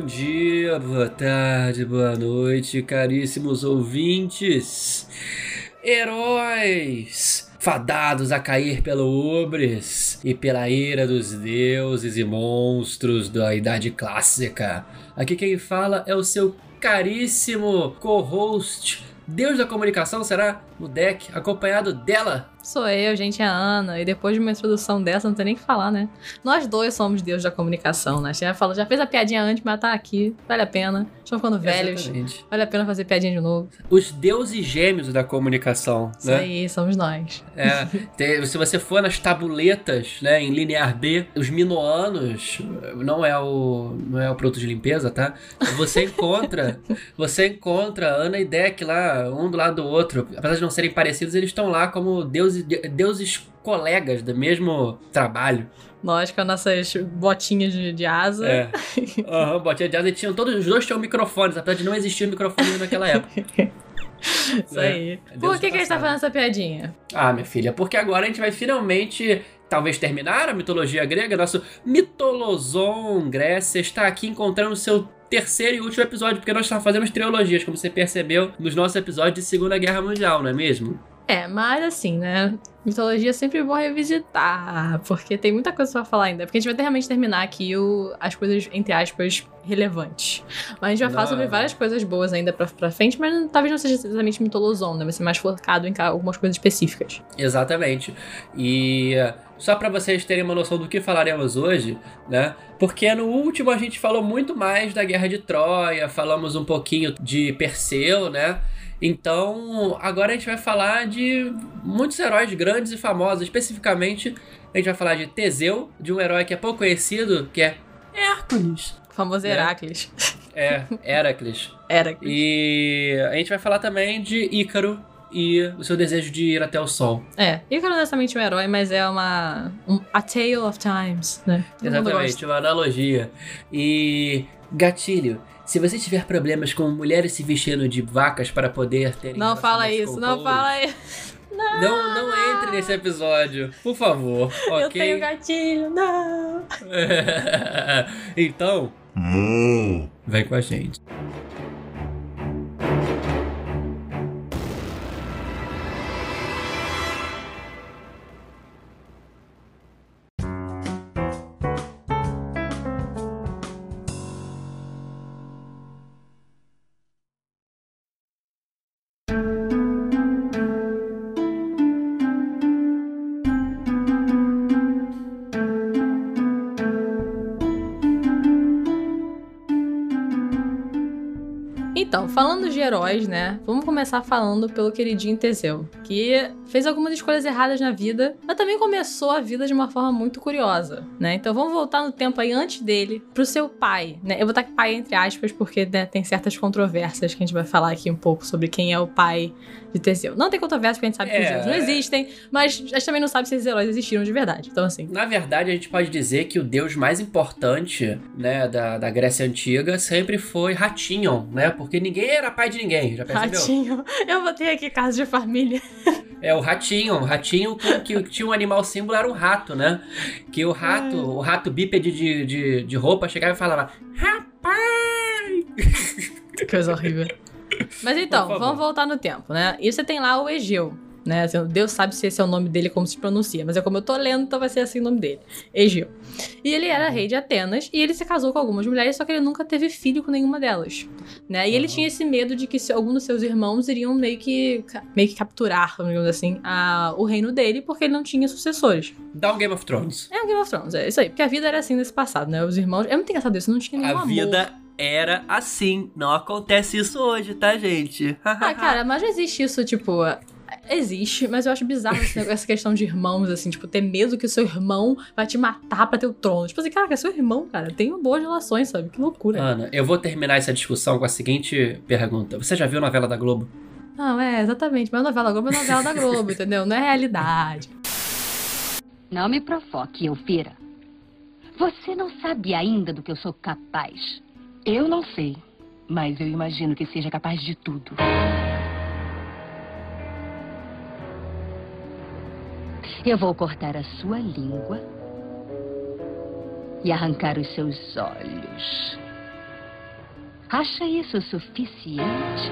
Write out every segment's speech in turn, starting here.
Bom dia, boa tarde, boa noite, caríssimos ouvintes, heróis, fadados a cair pelo ubres e pela ira dos deuses e monstros da Idade Clássica. Aqui quem fala é o seu caríssimo co-host, Deus da Comunicação, será? O deck, acompanhado dela, Sou eu, gente, é a Ana. E depois de uma introdução dessa, não tem nem que falar, né? Nós dois somos Deus da comunicação, né? Já, falou, já fez a piadinha antes, mas tá aqui. Vale a pena. Estamos ficando velhos. Exatamente. Vale a pena fazer piadinha de novo. Os deuses gêmeos da comunicação, Isso né? aí, somos nós. É, tem- se você for nas tabuletas, né, em linear B, os minoanos não é o não é o produto de limpeza, tá? Você encontra, você encontra Ana e Deck lá, um do lado do outro. Apesar de não serem parecidos, eles estão lá como deuses deuses colegas do mesmo trabalho. Nós com as nossas botinhas de, de asa. É. Aham, botinha de asa e tinham todos os dois tinham microfones, apesar de não existir microfone naquela época. Isso É. aí. É Deus Por do que, que a gente tá fazendo essa piadinha? Ah, minha filha, porque agora a gente vai finalmente, talvez terminar a mitologia grega. Nosso Mitolozon Grécia está aqui encontrando seu terceiro e último episódio, porque nós estamos fazendo as trilogias, como você percebeu nos nossos episódios de Segunda Guerra Mundial, não é mesmo? É, mas assim, né? Mitologia é sempre bom revisitar, porque tem muita coisa pra falar ainda. Porque a gente vai ter- realmente terminar aqui o, as coisas, entre aspas, relevantes. Mas a gente vai falar Não. sobre várias coisas boas ainda pra, pra frente, mas não- talvez não seja exatamente mitolozão, né? Vai ser mais focado em algumas coisas específicas. Exatamente. E só para vocês terem uma noção do que falaremos hoje, né? Porque no último a gente falou muito mais da Guerra de Troia, falamos um pouquinho de Perseu, né? Então, agora a gente vai falar de muitos heróis grandes e famosos. Especificamente, a gente vai falar de Teseu, de um herói que é pouco conhecido, que é Hércules. O famoso É. Heracles. É, Heracles. Heracles. E a gente vai falar também de Ícaro e o seu desejo de ir até o sol. É, Ícaro não é necessariamente um herói, mas é uma. Um, a Tale of Times, né? Todo Exatamente, uma analogia. E gatilho. Se você tiver problemas com mulheres se vestindo de vacas para poder ter Não fala isso, não fala isso. Não, não entre nesse episódio, por favor, ok? Eu tenho gatilho, não. então, vem com a gente. Então, falando de heróis, né? Vamos começar falando pelo queridinho Teseu, que fez algumas escolhas erradas na vida, mas também começou a vida de uma forma muito curiosa, né? Então vamos voltar no tempo aí antes dele, pro seu pai, né? Eu vou botar pai entre aspas, porque né, tem certas controvérsias que a gente vai falar aqui um pouco sobre quem é o pai de Teseu. Não tem controvérsia porque a gente sabe que É. os deuses não existem, mas a gente também não sabe se esses heróis existiram de verdade. Então, assim. Na verdade, a gente pode dizer que o deus mais importante, né, da, da Grécia Antiga sempre foi Ratinho, né? Porque ninguém era pai de ninguém, já percebeu? Ratinho. Eu botei aqui casa de família. É o ratinho, o ratinho que, tinha um animal símbolo era um rato, né? Que o rato, o rato bípede de, de, de roupa chegava e falava: Rapaz! Que coisa horrível. Mas então, vamos voltar no tempo, né? E você tem lá o Egeu, né? Assim, Deus sabe se esse é o nome dele, como se pronuncia, mas é como eu tô lendo, então vai ser assim o nome dele. Egeu. E ele era rei de Atenas e ele se casou com algumas mulheres, só que ele nunca teve filho com nenhuma delas, né? E ele tinha esse medo de que se algum dos seus irmãos iriam meio que, meio que capturar, digamos assim, a, o reino dele, porque ele não tinha sucessores. Dá um Game of Thrones. É o Game of Thrones, é isso aí. Porque a vida era assim nesse passado, né? Os irmãos... É muito engraçado isso, não tinha nenhum A amor. vida era assim. Não acontece isso hoje, tá, gente? Ah, cara, mas não existe isso, tipo. Existe, mas eu acho bizarro esse negócio- essa questão de irmãos, assim, tipo, ter medo que o seu irmão vai te matar pra ter o trono. Tipo assim, cara, é seu irmão, cara. Tenha boas relações, sabe? Que loucura. Ana, eu vou terminar essa discussão com a seguinte pergunta. Você já viu a novela da Globo? Não, é, exatamente. Mas novela da Globo é novela da Globo, entendeu? Não é realidade. Não me provoque, Elvira. Você não sabe ainda do que eu sou capaz. Eu não sei, mas eu imagino que seja capaz de tudo. Eu vou cortar a sua língua e arrancar os seus olhos. Acha isso suficiente?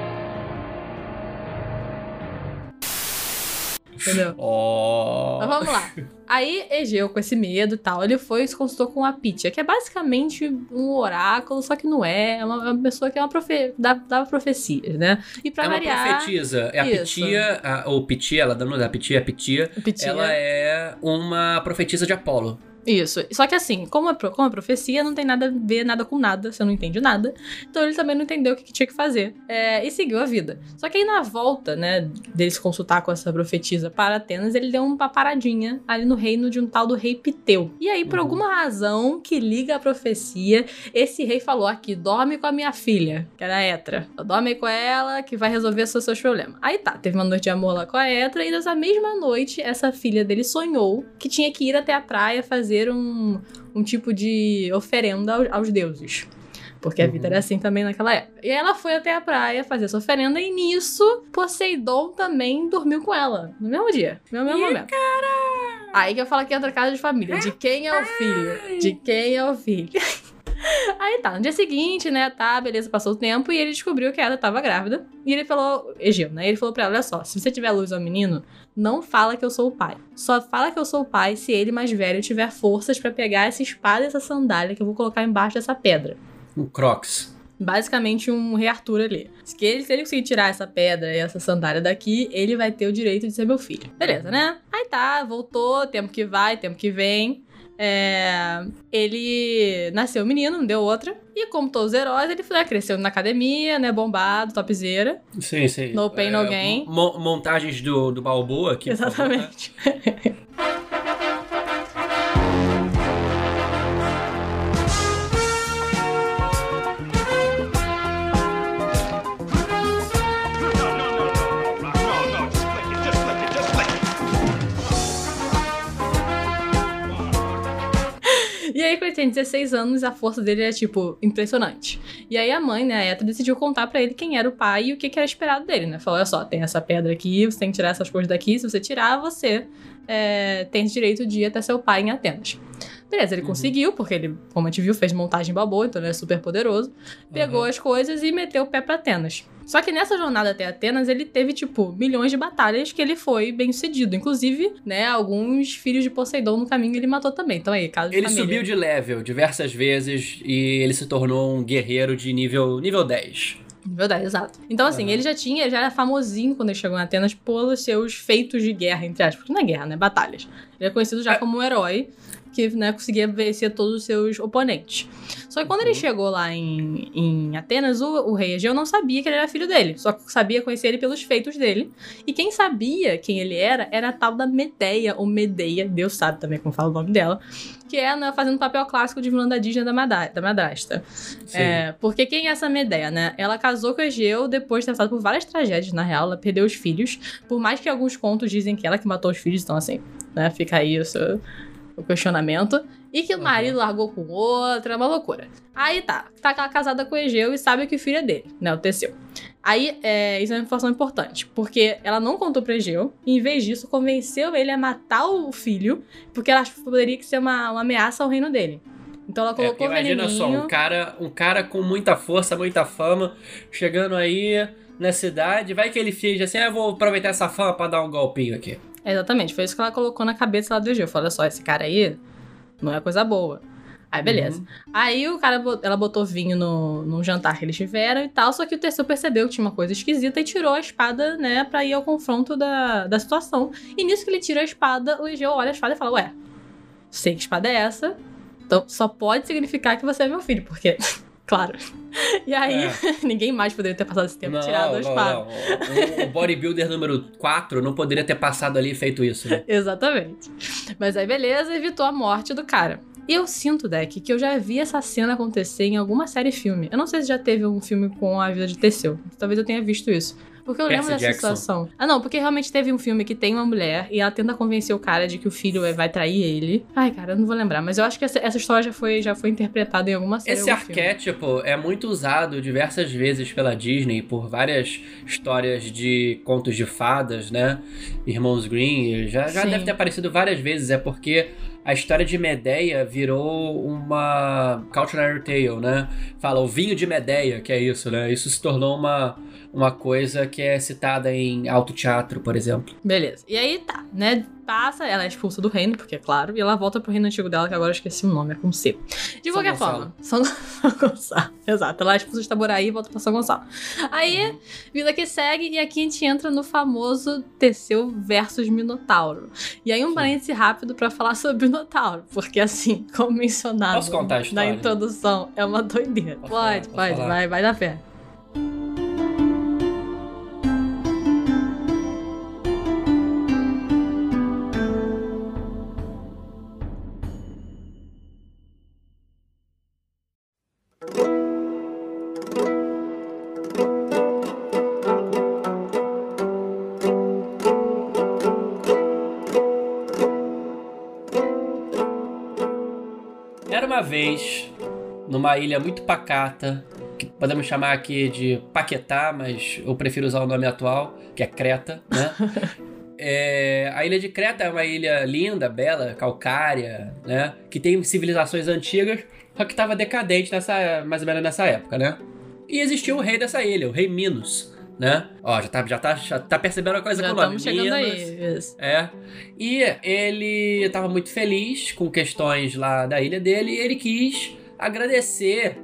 Entendeu? Mas vamos lá. Aí, Egeu, com esse medo e tal, ele foi e se consultou com a Pitya, que é basicamente um oráculo, só que não é. É uma, uma pessoa que é uma profe... dava, dava profecias, né? E pra é uma variar. profetisa. É a. Pitia, a, ou Pitia, ela dando da Pitia, a Pitia. Pitya. Ela é uma profetisa de Apolo. Isso. Só que assim, como é, pro- como profecia, não tem nada a ver nada com nada, você não entende nada. Então ele também não entendeu o que, que tinha que fazer. É, e seguiu a vida. Só que aí na volta, né, dele se consultar com essa profetisa para Atenas, ele deu uma paradinha ali no reino de um tal do rei Piteu. E aí, por Uhum. alguma razão que liga a profecia, esse rei falou aqui: dorme com a minha filha, que era a Etra. Dorme com ela, que vai resolver seus problemas. Aí tá, teve uma noite de amor lá com a Etra, e nessa mesma noite, essa filha dele sonhou que tinha que ir até a praia fazer um, um tipo de oferenda aos, aos deuses. Porque a Uhum. vida era assim também naquela época. E ela foi até a praia fazer essa oferenda, e nisso, Poseidon também dormiu com ela. No mesmo dia, no mesmo Ih, momento. Aí que eu falo que entra casa de família. De quem é o filho? De quem é o filho? Aí tá, no dia seguinte, né, tá, beleza, passou o tempo e ele descobriu que ela tava grávida. E ele falou, Egeu, né, ele falou pra ela, olha só, se você tiver luz ao menino, não fala que eu sou o pai. Só fala que eu sou o pai se ele mais velho tiver forças pra pegar essa espada e essa sandália que eu vou colocar embaixo dessa pedra. Um Crocs. Basicamente um rei Arthur ali. Se ele, se ele conseguir tirar essa pedra e essa sandália daqui, ele vai ter o direito de ser meu filho. Beleza, né? Aí tá, voltou, tempo que vai, tempo que vem. É, ele nasceu menino, não deu outra. E como todos os heróis, ele né, cresceu na academia, né? Bombado, topzera. Sim, sim. No pain, no É, gain. mo- montagens do, do Balboa aqui. tá? Exatamente. aí, quando ele tem 16 anos, a força dele é, tipo, impressionante. E aí a mãe, né, a Eta, decidiu contar pra ele quem era o pai e o que, que era esperado dele, né? Falou, olha só, tem essa pedra aqui, você tem que tirar essas coisas daqui. Se você tirar, você é, tem direito de ir até seu pai em Atenas. Beleza, ele Uhum. conseguiu, porque ele, como a gente viu, fez montagem babô, então ele é super poderoso. Pegou Uhum. as coisas e meteu o pé pra Atenas. Só que nessa jornada até Atenas, ele teve, tipo, milhões de batalhas que ele foi bem sucedido. Inclusive, né, alguns filhos de Poseidon no caminho ele matou também. Então aí, caso de Ele família. subiu de level diversas vezes e ele se tornou um guerreiro de nível, nível 10. Verdade, exato. Então, assim, Aham. ele já tinha, já era famosinho quando ele chegou em Atenas pelos seus feitos de guerra, entre aspas. Porque não é guerra, né? Batalhas. Ele é conhecido já É. como um herói que, né, conseguia vencer todos os seus oponentes. Só que quando ele Uhum. chegou lá em, em Atenas, o, o rei Egeu não sabia que ele era filho dele. Só sabia conhecer ele pelos feitos dele. E quem sabia quem ele era, era a tal da Medeia, ou Medeia, Deus sabe também como fala o nome dela, que é né, fazendo o papel clássico de vilã da Disney da, da madrasta. É, porque quem é essa Medeia, né? Ela casou com Egeu depois de ter passado por várias tragédias, na real. Ela perdeu os filhos. Por mais que alguns contos dizem que ela que matou os filhos, então assim, né? Fica aí o, seu- o questionamento. E que o Uhum. marido largou com outra, é uma loucura. Aí tá, tá casada com Egeu e sabe que o filho é dele, né? O Teseu. Aí, é, isso é uma informação importante, porque ela não contou pra Egeu, e em vez disso, convenceu ele a matar o filho, porque ela poderia que ser uma, uma ameaça ao reino dele. Então ela É, colocou o imagina veneninho... só, um cara, um cara com muita força, muita fama, chegando aí na cidade, vai que ele finge assim, ah, eu vou aproveitar essa fama pra dar um golpinho aqui. Exatamente, foi isso que ela colocou na cabeça lá do Egeu. Falou, olha só, esse cara aí não é coisa boa. Aí, beleza. Uhum. Aí o cara, ela botou vinho no, num jantar que eles tiveram e tal, só que o Teseu percebeu que tinha uma coisa esquisita e tirou a espada, né, pra ir ao confronto da, da situação. E nisso que ele tira a espada, o Egeu olha a espada e fala, ué, sei que espada é essa, então só pode significar que você é meu filho, porque... Claro. E aí, É. ninguém mais poderia ter passado esse tempo tirado a espada. não. O, o bodybuilder número 4 não poderia ter passado ali e feito isso, né? Exatamente. Mas aí, beleza, evitou a morte do cara. E eu sinto, Deck, que eu já vi essa cena acontecer em alguma série filme. Eu não sei se já teve um filme com a vida de Teseu. Talvez eu tenha visto isso. Porque eu Percy lembro dessa Jackson. situação. Ah, não, porque realmente teve um filme que tem uma mulher e ela tenta convencer o cara de que o filho é- vai trair ele. Ai, cara, eu não vou lembrar, mas eu acho que essa, essa história já foi, já foi interpretada em alguma série. Esse algum filme. arquétipo é muito usado diversas vezes pela Disney por várias histórias de contos de fadas, né? Irmãos Green, já, já Sim. deve ter aparecido várias vezes, é porque a história de Medeia virou uma cautionary tale, né? Fala o vinho de Medeia, que é isso, né? Isso se tornou uma, uma coisa que é citada em alto teatro, por exemplo. Beleza. E aí tá, né? Passa, ela é expulsa do reino, porque é claro, e ela volta pro reino antigo dela, que agora eu esqueci o nome, é com C. De São qualquer Gonçalo. forma, São, São Gonçalo. Exato, ela é expulsa de Taboraí e volta pra São Gonçalo. Aí, vida que segue, e aqui a gente entra no famoso Teseu versus Minotauro. E aí, um Sim. parêntese rápido pra falar sobre o Minotauro, porque assim, como mencionado na introdução, é uma doideira. Posso falar? pode, Posso pode, falar? vai, vai dar fé. Numa ilha muito pacata, que podemos chamar aqui de Paquetá, mas eu prefiro usar o nome atual, que é Creta, né? É, a ilha de Creta é uma ilha linda, bela, calcária, né? Que tem civilizações antigas, só que estava decadente nessa, mais ou menos nessa época, né? E existia o rei dessa ilha, o rei Minos, né? Ó, já tá, já tá, já tá percebendo a coisa Já com o nome. estamos chegando Minos. aí. Isso. É. E ele estava muito feliz com questões lá da ilha dele e ele quis agradecer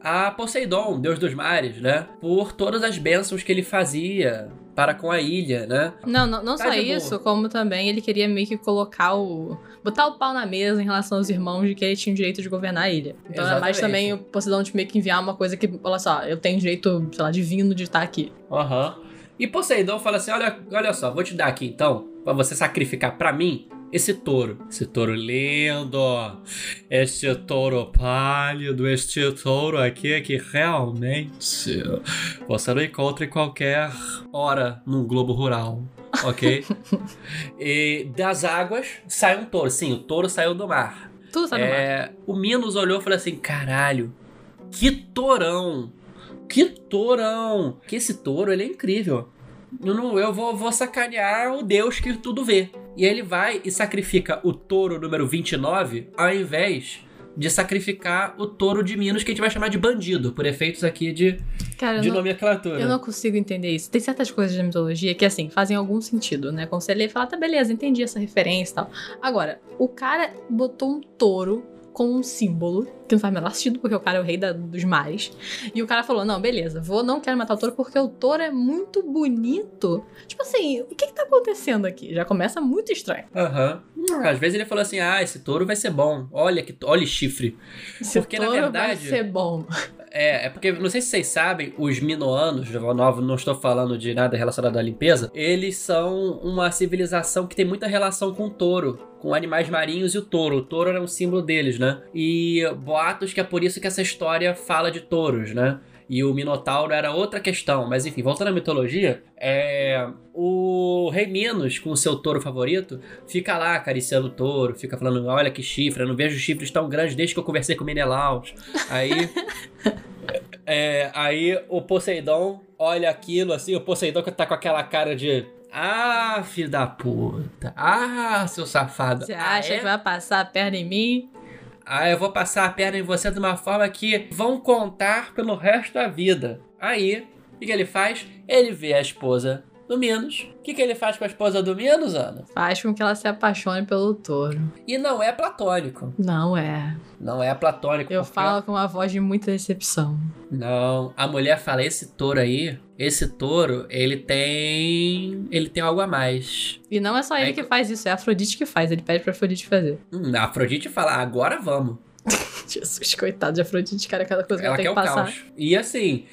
a Poseidon, deus dos mares, né? Por todas as bênçãos que ele fazia para com a ilha, né? Não, não, não Tá só boa. isso, como também ele queria meio que colocar o. botar o pau na mesa em relação aos irmãos de que ele tinha o direito de governar a ilha. Então era mais Exatamente. também o Poseidon de meio que enviar uma coisa que, olha só, eu tenho direito, sei lá, divino de estar aqui. Aham. E Poseidon fala assim: olha, olha só, vou te dar aqui então, para você sacrificar para mim esse touro. Esse touro lindo, este touro pálido, este touro aqui que realmente você não encontra em qualquer hora num globo rural, ok? e das águas sai um touro. Sim, o touro saiu do mar. Tudo sabe mais. É, o Minos olhou e falou assim: caralho, que torão! Que torão! Que esse touro, ele é incrível. Eu, não, eu vou, vou sacanear o Deus que tudo vê. E ele vai e sacrifica o touro número 29 ao invés de sacrificar o touro de Minos, que a gente vai chamar de bandido, por efeitos aqui de, Cara, eu de não, nomenclatura. eu não consigo entender isso. Tem certas coisas da mitologia que, assim, fazem algum sentido, né? Quando você lê e fala, tá, beleza, entendi essa referência e tal. Agora, o cara botou um touro com um símbolo, que não faz o menor sentido, porque o cara é o rei da- dos mares. E o cara falou: não, beleza, vou, não quero matar o touro porque o touro é muito bonito. Tipo assim, o que que tá acontecendo aqui? Já começa muito estranho. Aham. Às vezes ele falou assim: ah, esse touro vai ser bom. Olha que olha chifre. Esse Porque, na touro vai verdade- ser bom. É, é porque, não sei se vocês sabem, os minoanos, novo, não estou falando de nada relacionado à limpeza, eles são uma civilização que tem muita relação com o touro, com animais marinhos e o touro. O touro era um símbolo deles, né? E boatos que é por isso que essa história fala de touros, né? E o Minotauro era outra questão, mas enfim, voltando à mitologia, é... o rei Minos, com o seu touro favorito, fica lá acariciando o touro, fica falando: Olha que chifre, eu não vejo chifres tão grandes desde que eu conversei com o Menelaus. Aí é, aí o Poseidon olha aquilo assim, o Poseidon que tá com aquela cara de. Ah, filho da puta. Ah, seu safado. Você ah, acha é? que vai passar a perna em mim? Ah, eu vou passar a perna em você de uma forma que vão contar pelo resto da vida. Aí, o que, que ele faz? Ele vê a esposa do Minos. O que, que ele faz com a esposa do Minos, Ana? Faz com que ela se apaixone pelo touro. E não é platônico. Não é. Não é platônico. Eu porque- falo com uma voz de muita decepção. Não, a mulher fala esse touro aí, esse touro, ele tem, ele tem algo a mais. E não é só ele Aí que faz isso, é a Afrodite que faz. Ele pede pra Afrodite fazer. Hum, a Afrodite fala, agora vamos. Jesus, coitado de Afrodite, cara, cada coisa que ela, Ela tem que passar. caos. E assim,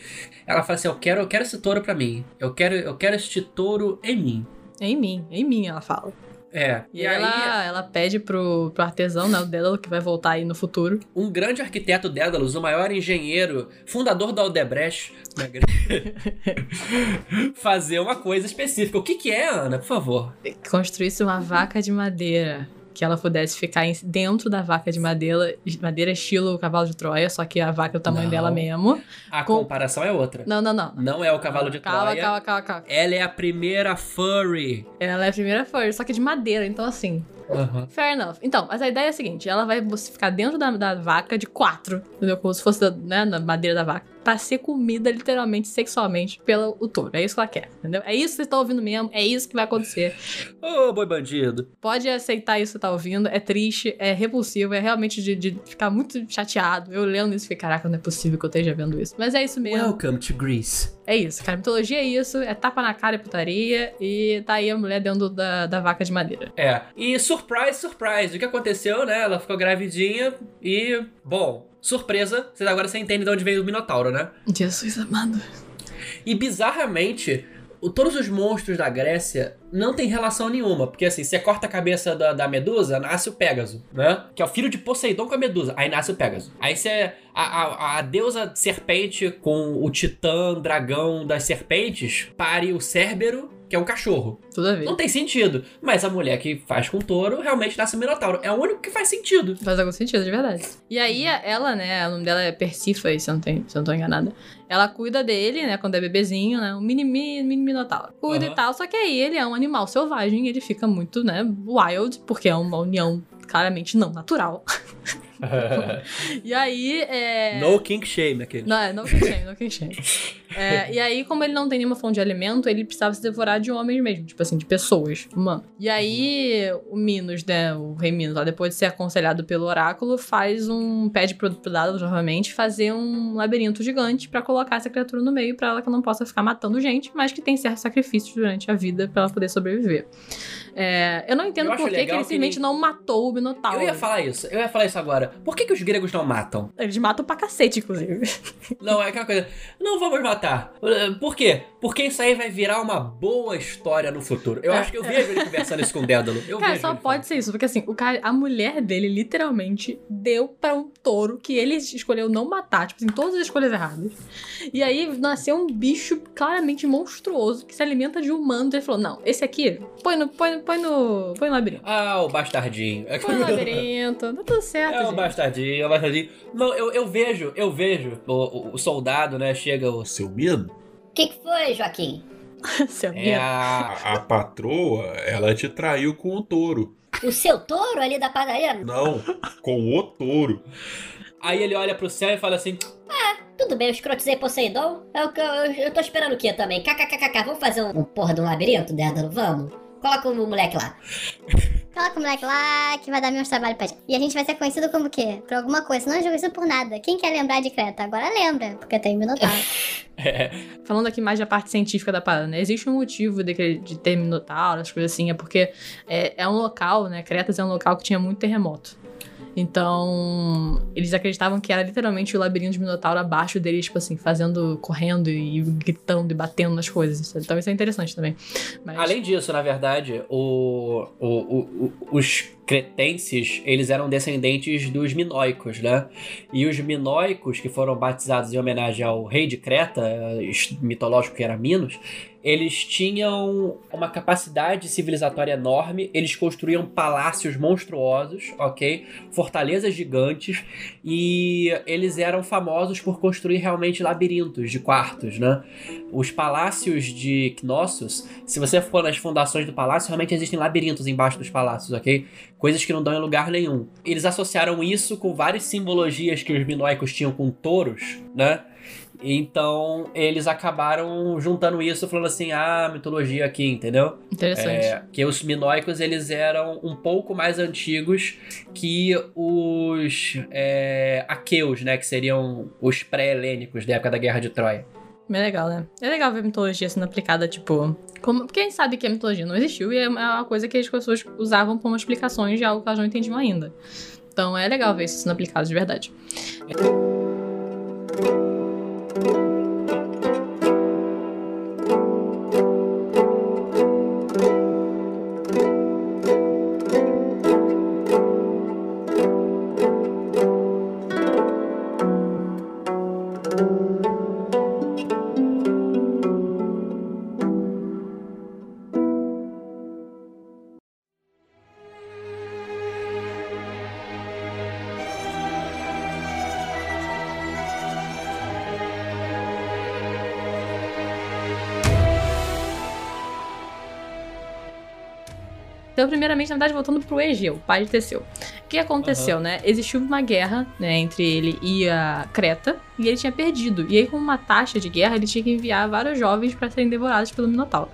ela fala assim, eu quero, eu quero esse touro pra mim. Eu quero, eu quero este touro em mim. Em mim, em mim, ela fala. É. E, ela, ela pede pro, pro artesão, né, o Dédalo, que vai voltar aí no futuro. Um grande arquiteto Dédalus, o maior engenheiro, fundador da Aldebrecht, né, fazer uma coisa específica. O que que é, Ana? Por favor. Construísse uma vaca de madeira. Que ela pudesse ficar dentro da vaca de madeira, madeira estilo cavalo de Troia, só que a vaca é o tamanho Não. dela mesmo. A Com- comparação é outra. Não, não, não. Não é o cavalo de calma, Troia. Calma, calma, calma. Ela é a primeira furry. Ela é a primeira furry, só que de madeira, então assim. Aham. Fair enough. Então, mas a ideia é a seguinte: ela vai ficar dentro da, da vaca de quatro, entendeu? Como se fosse da- né, na madeira da vaca, pra ser comida literalmente, sexualmente, pelo o touro. É isso que ela quer, entendeu? É isso que vocês estão ouvindo mesmo, é isso que vai acontecer. Ô, boi bandido. Pode aceitar isso que você tá ouvindo, é triste, é repulsivo, é realmente de, de ficar muito chateado. Eu lendo isso e fiquei, caraca, não é possível que eu esteja vendo isso. Mas é isso mesmo. Welcome to Greece. É isso, cara. Mitologia é isso, é tapa na cara e putaria, e tá aí a mulher dentro da, da vaca de madeira. É. E surprise, surprise. O que aconteceu, né? Ela ficou gravidinha e. Bom, surpresa. Vocês agora você entende de onde veio o Minotauro, né? Jesus amado. E bizarramente, todos os monstros da Grécia não tem relação nenhuma. Porque assim, você corta a cabeça da, da Medusa, nasce o Pégaso, né? Que é o filho de Poseidon com a Medusa. Aí nasce o Pégaso. Aí você. A, a, a deusa serpente com o titã dragão das serpentes pare o Cérbero, que é um cachorro. Tudo a ver. Não tem sentido. Mas a mulher que faz com touro realmente nasce Minotauro. É o único que faz sentido. Faz algum sentido, de verdade. E aí, ela, né, o nome dela é Persífae, se eu não, tenho, se eu não tô enganada. Ela cuida dele, né, quando é bebezinho, né, um mini, mini, mini minotauro. Cuida Aham. e tal, só que aí ele é um animal selvagem, ele fica muito, né, wild, porque é uma união claramente não natural. E aí, é... no kink shame aquele. Não, é, não que shame, não que shame. É, e aí, como ele não tem nenhuma fonte de alimento, ele precisava se devorar de homens mesmo, tipo assim, de pessoas, humanos. E aí, o Minos, né, o rei Minos, lá, depois de ser aconselhado pelo oráculo, faz um. pede pro, dado, novamente, fazer um labirinto gigante pra colocar essa criatura no meio, pra ela que não possa ficar matando gente, mas que tem certos sacrifícios durante a vida pra ela poder sobreviver. É, eu não entendo Eu por que, que ele simplesmente ele- não matou o Minotauro. Eu ia falar isso, eu ia falar isso agora. Por que, que os gregos não matam? Eles matam pra cacete, inclusive. Não, é aquela coisa. Não vamos matar. Uh, Por quê? Porque isso aí vai virar uma boa história no futuro. Eu É. acho que eu vejo ele conversando isso com o Dédalo. Eu Cara, vejo só pode ser isso, porque assim, o cara, a mulher dele literalmente deu pra um touro que ele escolheu não matar, tipo assim, todas as escolhas erradas. E aí nasceu um bicho claramente monstruoso que se alimenta de humanos. Ele falou: não, esse aqui, põe no, põe, no- põe no, põe no labirinto. Ah, o bastardinho. Põe no labirinto, tá tudo certo. É o gente. bastardinho, é o bastardinho. Não, eu, eu vejo, eu vejo. O, o- o soldado, né, chega o seu O que, que foi, Joaquim? Seu É medo. a. A, a patroa, ela te traiu com o touro. O seu touro ali da padaria? Não, com o touro. Aí ele olha pro céu e fala assim: Tudo bem, eu escrotizei Poseidon. Eu, eu, eu tô esperando o quê também? KKKK, vamos fazer um, um porra de um labirinto, Dédalo? Vamos. Coloca o moleque lá. Coloca o moleque lá que vai dar menos trabalho pra gente. E a gente vai ser conhecido como o quê? Por alguma coisa. Não é conhecido por nada. Quem quer lembrar de Creta? Agora lembra, porque tem Minotauro. Falando aqui mais da parte científica da parada, né? Existe um motivo de, de ter Minotauro, as coisas assim, é porque é, é um local, né? Cretas é um local que tinha muito terremoto. Então, eles acreditavam que era literalmente o labirinto de Minotauro abaixo deles, tipo assim, fazendo, correndo e gritando e batendo nas coisas. Então isso é interessante também. Mas, Além disso, na verdade, o, o- o- os cretenses, eles eram descendentes dos minoicos, né? E os minoicos, que foram batizados em homenagem ao rei de Creta, mitológico que era Minos, eles tinham uma capacidade civilizatória enorme, eles construíam palácios monstruosos, ok? Fortalezas gigantes, e eles eram famosos por construir realmente labirintos de quartos, né? Os palácios de Knossos, se você for nas fundações do palácio, realmente existem labirintos embaixo dos palácios, ok? Coisas que não dão em lugar nenhum. Eles associaram isso com várias simbologias que os minoicos tinham com touros, né? Então eles acabaram juntando isso, falando assim: ah, mitologia aqui, entendeu? interessante. É, que os minoicos eles eram um pouco mais antigos que os é, aqueus, né? Que seriam os pré-helênicos da época da Guerra de Troia. É legal, né? É legal ver mitologia sendo aplicada, tipo. Como... Porque a gente sabe que a mitologia não existiu e é uma coisa que as pessoas usavam como explicações de algo que elas não entendiam ainda. Então é legal ver isso sendo aplicado de verdade. Então, primeiramente, na verdade, voltando pro Egeu, pai de Teseu. O que aconteceu, né? Existiu uma guerra, né, entre ele e a Creta, e ele tinha perdido. E aí, com uma taxa de guerra, ele tinha que enviar vários jovens para serem devorados pelo Minotauro.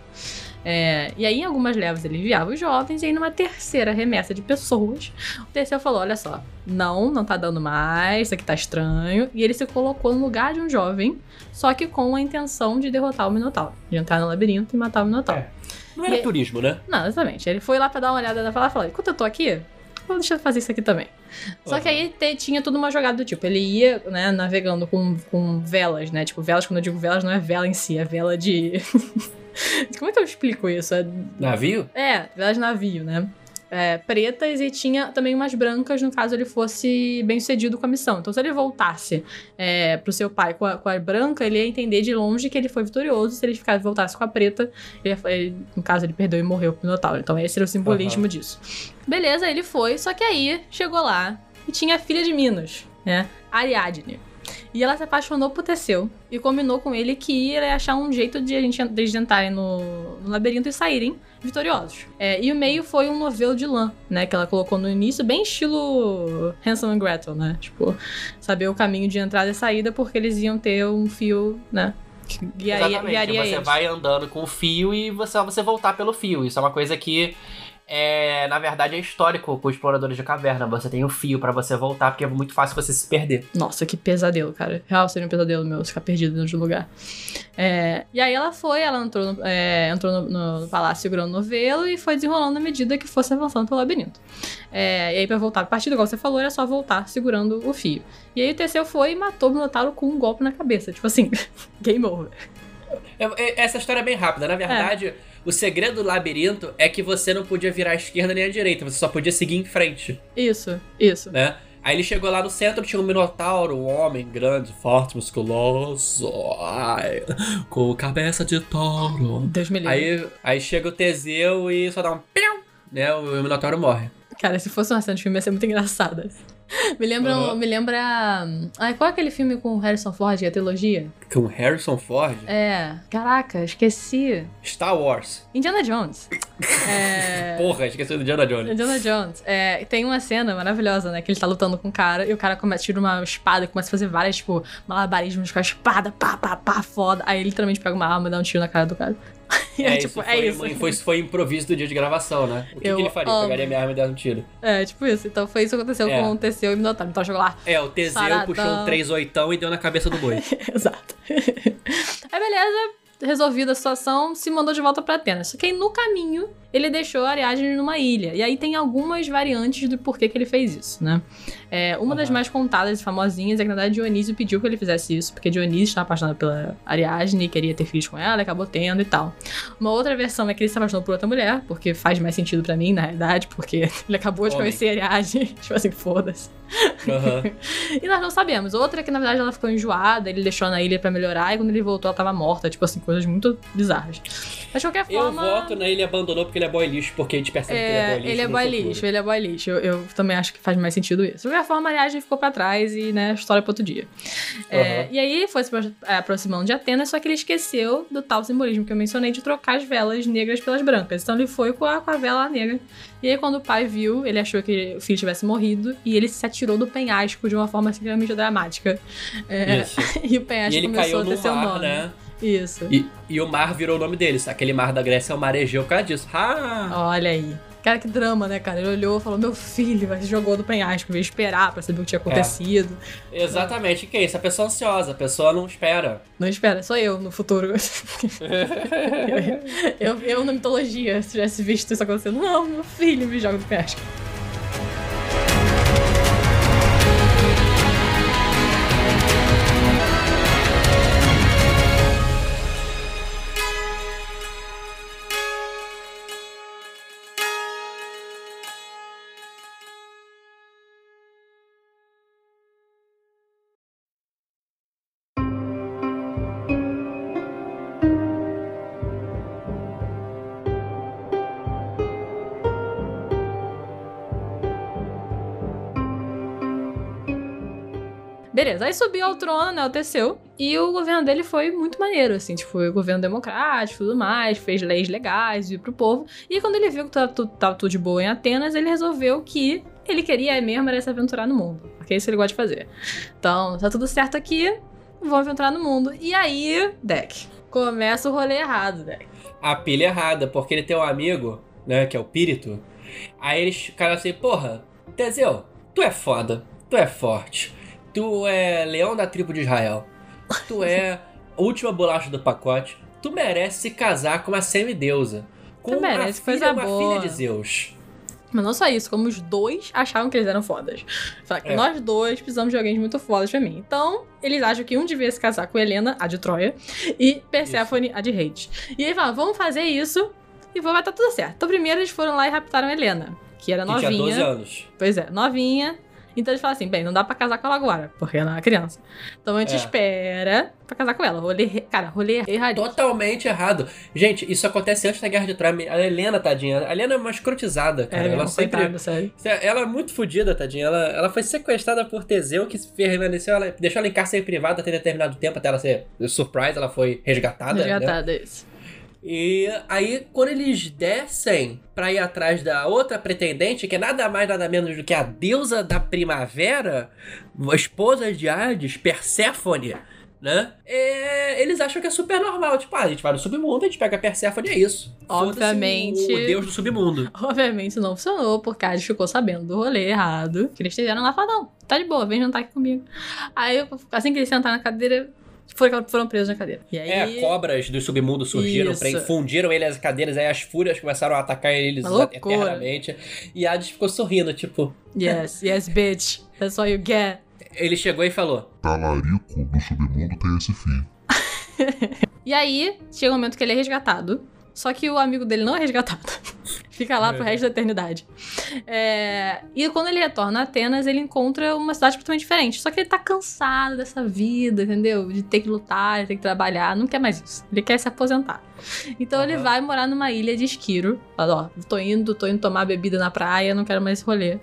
É, e aí, em algumas levas, ele enviava os jovens, e aí, numa terceira remessa de pessoas, o Teseu falou: Olha só, não, não tá dando mais, isso aqui tá estranho. E ele se colocou no lugar de um jovem, só que com a intenção de derrotar o Minotauro, de entrar no labirinto e matar o Minotauro. É. Não era E- turismo, né? Não, exatamente. Ele foi lá pra dar uma olhada na falar e falou: enquanto eu tô aqui, vou deixar fazer isso aqui também. Só que aí te- tinha tudo uma jogada do tipo, ele ia, né, navegando com, com velas, né? Tipo, velas, quando eu digo velas, não é vela em si, é vela de. Como é que eu explico isso? É, Navio? é velas de navio, né? É, pretas e tinha também umas brancas, no caso ele fosse bem sucedido com a missão. Então, se ele voltasse é, pro seu pai com a, com a branca, ele ia entender de longe que ele foi vitorioso. Se ele ficar, voltasse com a preta, ele, ele- no caso, ele perdeu e morreu pro Minotauro. Então, esse era o simbolismo disso. Beleza, ele foi, só que aí chegou lá e tinha a filha de Minos, né? Ariadne. E ela se apaixonou por Teseu e combinou com ele que ia achar um jeito de a gente de eles entrarem no, no labirinto e saírem vitoriosos. É, e o meio foi um novelo de lã, né? Que ela colocou no início, bem estilo Hansel and Gretel, né? Tipo, saber o caminho de entrada e saída, porque eles iam ter um fio, né? Guiaria, Exatamente. guiaria você eles. vai andando com o fio e você, você voltar pelo fio. Isso é uma coisa que, é, na verdade, é histórico com exploradores de caverna. Você tem o fio pra você voltar, porque é muito fácil você se perder. Nossa, que pesadelo, cara. Real seria um pesadelo meu ficar perdido dentro de um lugar. É, e aí ela foi, ela entrou, no, é, entrou no, no- no palácio segurando o novelo e foi desenrolando à medida que fosse avançando pelo labirinto. É, e aí, pra voltar a partida, igual você falou, era só voltar segurando o fio. E aí o Teseu foi e matou o Minotauro com um golpe na cabeça. Tipo assim, game over. Eu- eu- essa história é bem rápida. Na verdade, o segredo do labirinto é que você não podia virar à esquerda nem à direita. Você só podia seguir em frente, Isso, isso. né? Aí ele chegou lá no centro, tinha um minotauro, um homem grande, forte, musculoso, ai, com cabeça de touro. Deus me livre. Aí, aí chega o Teseu e só dá um né? O minotauro morre. Cara, se fosse uma cena de filme ia ser muito engraçada. Me lembra. Aham. Me lembra. Ai, qual é aquele filme com o Harrison Ford, a trilogia? Com Harrison Ford, É. Caraca, esqueci. Star Wars. Indiana Jones. É. Porra, esqueci do Indiana Jones. Indiana Jones. É, tem uma cena maravilhosa, né? Que ele tá lutando com um cara e o cara começa, tira uma espada e começa a fazer várias, tipo, malabarismos com a espada, pá, pá, pá, foda. Aí ele literalmente pega uma arma e dá um tiro na cara do cara. E é, tipo, isso é foi, isso. Foi, foi improviso do dia de gravação, né? O que, que ele faria? amo. Pegaria minha arma e dar um tiro. É, tipo isso. Então foi isso que aconteceu É. com o Teseu e o Minotauro. Então chegou lá. É, o Teseu Saradão. puxou um 3 oitão e deu na cabeça do boi. Exato. Aí beleza, resolvida a situação, se mandou de volta pra Atenas. Só que aí no caminho ele deixou a Ariadne numa ilha. E aí tem algumas variantes do porquê que ele fez isso, né? É, uma das Aham. mais contadas e famosinhas é que na verdade Dionísio pediu que ele fizesse isso, porque Dionísio estava apaixonado pela Ariadne e queria ter filhos com ela, e acabou tendo e tal. Uma outra versão é que ele se apaixonou por outra mulher, porque faz mais sentido pra mim, na realidade, porque ele acabou de Homem. conhecer a Ariadne. tipo assim, foda-se. Aham. E nós não sabemos. Outra é que, na verdade, ela ficou enjoada, ele deixou na ilha pra melhorar, e quando ele voltou, ela tava morta. Tipo assim, coisas muito bizarras. Mas de qualquer Eu forma. voto na ele abandonou porque ele é boy lixo, porque a gente percebe que ele é É, boy lixo. ele é boy futuro. lixo, ele é boy lixo. Eu, eu também acho que faz mais sentido isso. De qualquer forma, a Ariadne ficou pra trás e, né, história pra outro dia. É, Aham. e aí foi se é, aproximando de Atenas, só que ele esqueceu do tal simbolismo que eu mencionei de trocar as velas negras pelas brancas. Então ele foi com a, com a vela negra. E aí, quando o pai viu, ele achou que o filho tivesse morrido e ele se atirou do penhasco de uma forma extremamente dramática. É, e o penhasco E ele começou caiu a ter no seu mar, nome. né? Isso. E, e o mar virou o nome deles. Aquele mar da Grécia é o mar Egeu por causa disso. Ah! Olha aí. Cara, que drama, né, cara? Ele olhou e falou: Meu filho, se jogou do penhasco, veio esperar pra saber o que tinha acontecido. Exatamente. O que é isso? A pessoa ansiosa. A pessoa não espera. Não espera, sou eu no futuro. eu, eu, eu na mitologia, se tivesse visto isso acontecendo, não, meu filho me joga do penhasco. Beleza, aí subiu ao trono, né, o Teseu, e o governo dele foi muito maneiro, assim, tipo, foi governo democrático tudo mais, fez leis legais, viu pro povo, e quando ele viu que tava, tava tudo de boa em Atenas, ele resolveu que ele queria mesmo era se aventurar no mundo, porque é isso que ele gosta de fazer. Então, tá tudo certo aqui, vou aventurar no mundo. E aí, Deck, começa o rolê errado, Deck. a pilha errada, porque ele tem um amigo, né, que é o Pírito. Aí eles ficaram assim, porra, Teseu, tu é foda, tu é forte, tu é leão da tribo de Israel, tu é a última bolacha do pacote, tu merece se casar com uma semideusa. Com Tu merece, uma filha, uma boa. filha de Zeus. Mas não só isso, como os dois achavam que eles eram fodas. Falaram que É. nós dois precisamos de alguém muito foda pra mim. Então, eles acham que um devia se casar com Helena, a de Troia, e Perséfone, a de Hades. E aí falam, vamos fazer isso e vai estar tudo certo. Então, primeiro eles foram lá e raptaram Helena, que era Que tinha 12 novinha. anos. Pois é, novinha. Então eles falam assim, bem, não dá pra casar com ela agora, porque ela é uma criança. Então a gente É. espera pra casar com ela. Rolê, cara, rolê erradíssimo. Totalmente errado. Gente, isso acontece antes da Guerra de Troia. A Helena, tadinha. A Helena é uma escrotizada, cara. É, ela sempre. coitada, sério. Ela é muito fodida, tadinha. Ela, ela foi sequestrada por Teseu, que permaneceu, ela, deixou ela em cárcere privado até determinado tempo, até ela ser surprise, ela foi resgatada. Né? Resgatada, isso. E aí, quando eles descem pra ir atrás da outra pretendente, que é nada mais, nada menos do que a deusa da primavera, a esposa de Hades, Perséfone, né? É, eles acham que é super normal. Tipo, ah, a gente vai no submundo, a gente pega a Perséfone, é isso. Obviamente. O, deus do submundo. Obviamente não funcionou, porque a Hades ficou sabendo do rolê errado. Que eles fizeram lá e falaram, não, tá de boa, vem jantar aqui comigo. Aí, assim que eles sentaram na cadeira, foram, foram presos na cadeira. E aí... É, cobras do submundo surgiram, pra- fundiram ele as cadeiras, aí as fúrias começaram a atacar eles eternamente. E Hades ficou sorrindo, tipo. Yes, yes, bitch. That's all you get. Ele chegou e falou: Talarico do submundo tem esse fim. E aí, chega um momento que ele é resgatado. Só que o amigo dele não é resgatado. Fica lá pro resto da eternidade. É, E quando ele retorna a Atenas, ele encontra uma cidade completamente diferente. Só que ele tá cansado dessa vida, entendeu? De ter que lutar, de ter que trabalhar. Não quer mais isso. Ele quer se aposentar. Então ele Aham. vai morar numa ilha de Esquiro. Fala, ó, tô indo, tô indo tomar bebida na praia, não quero mais esse rolê.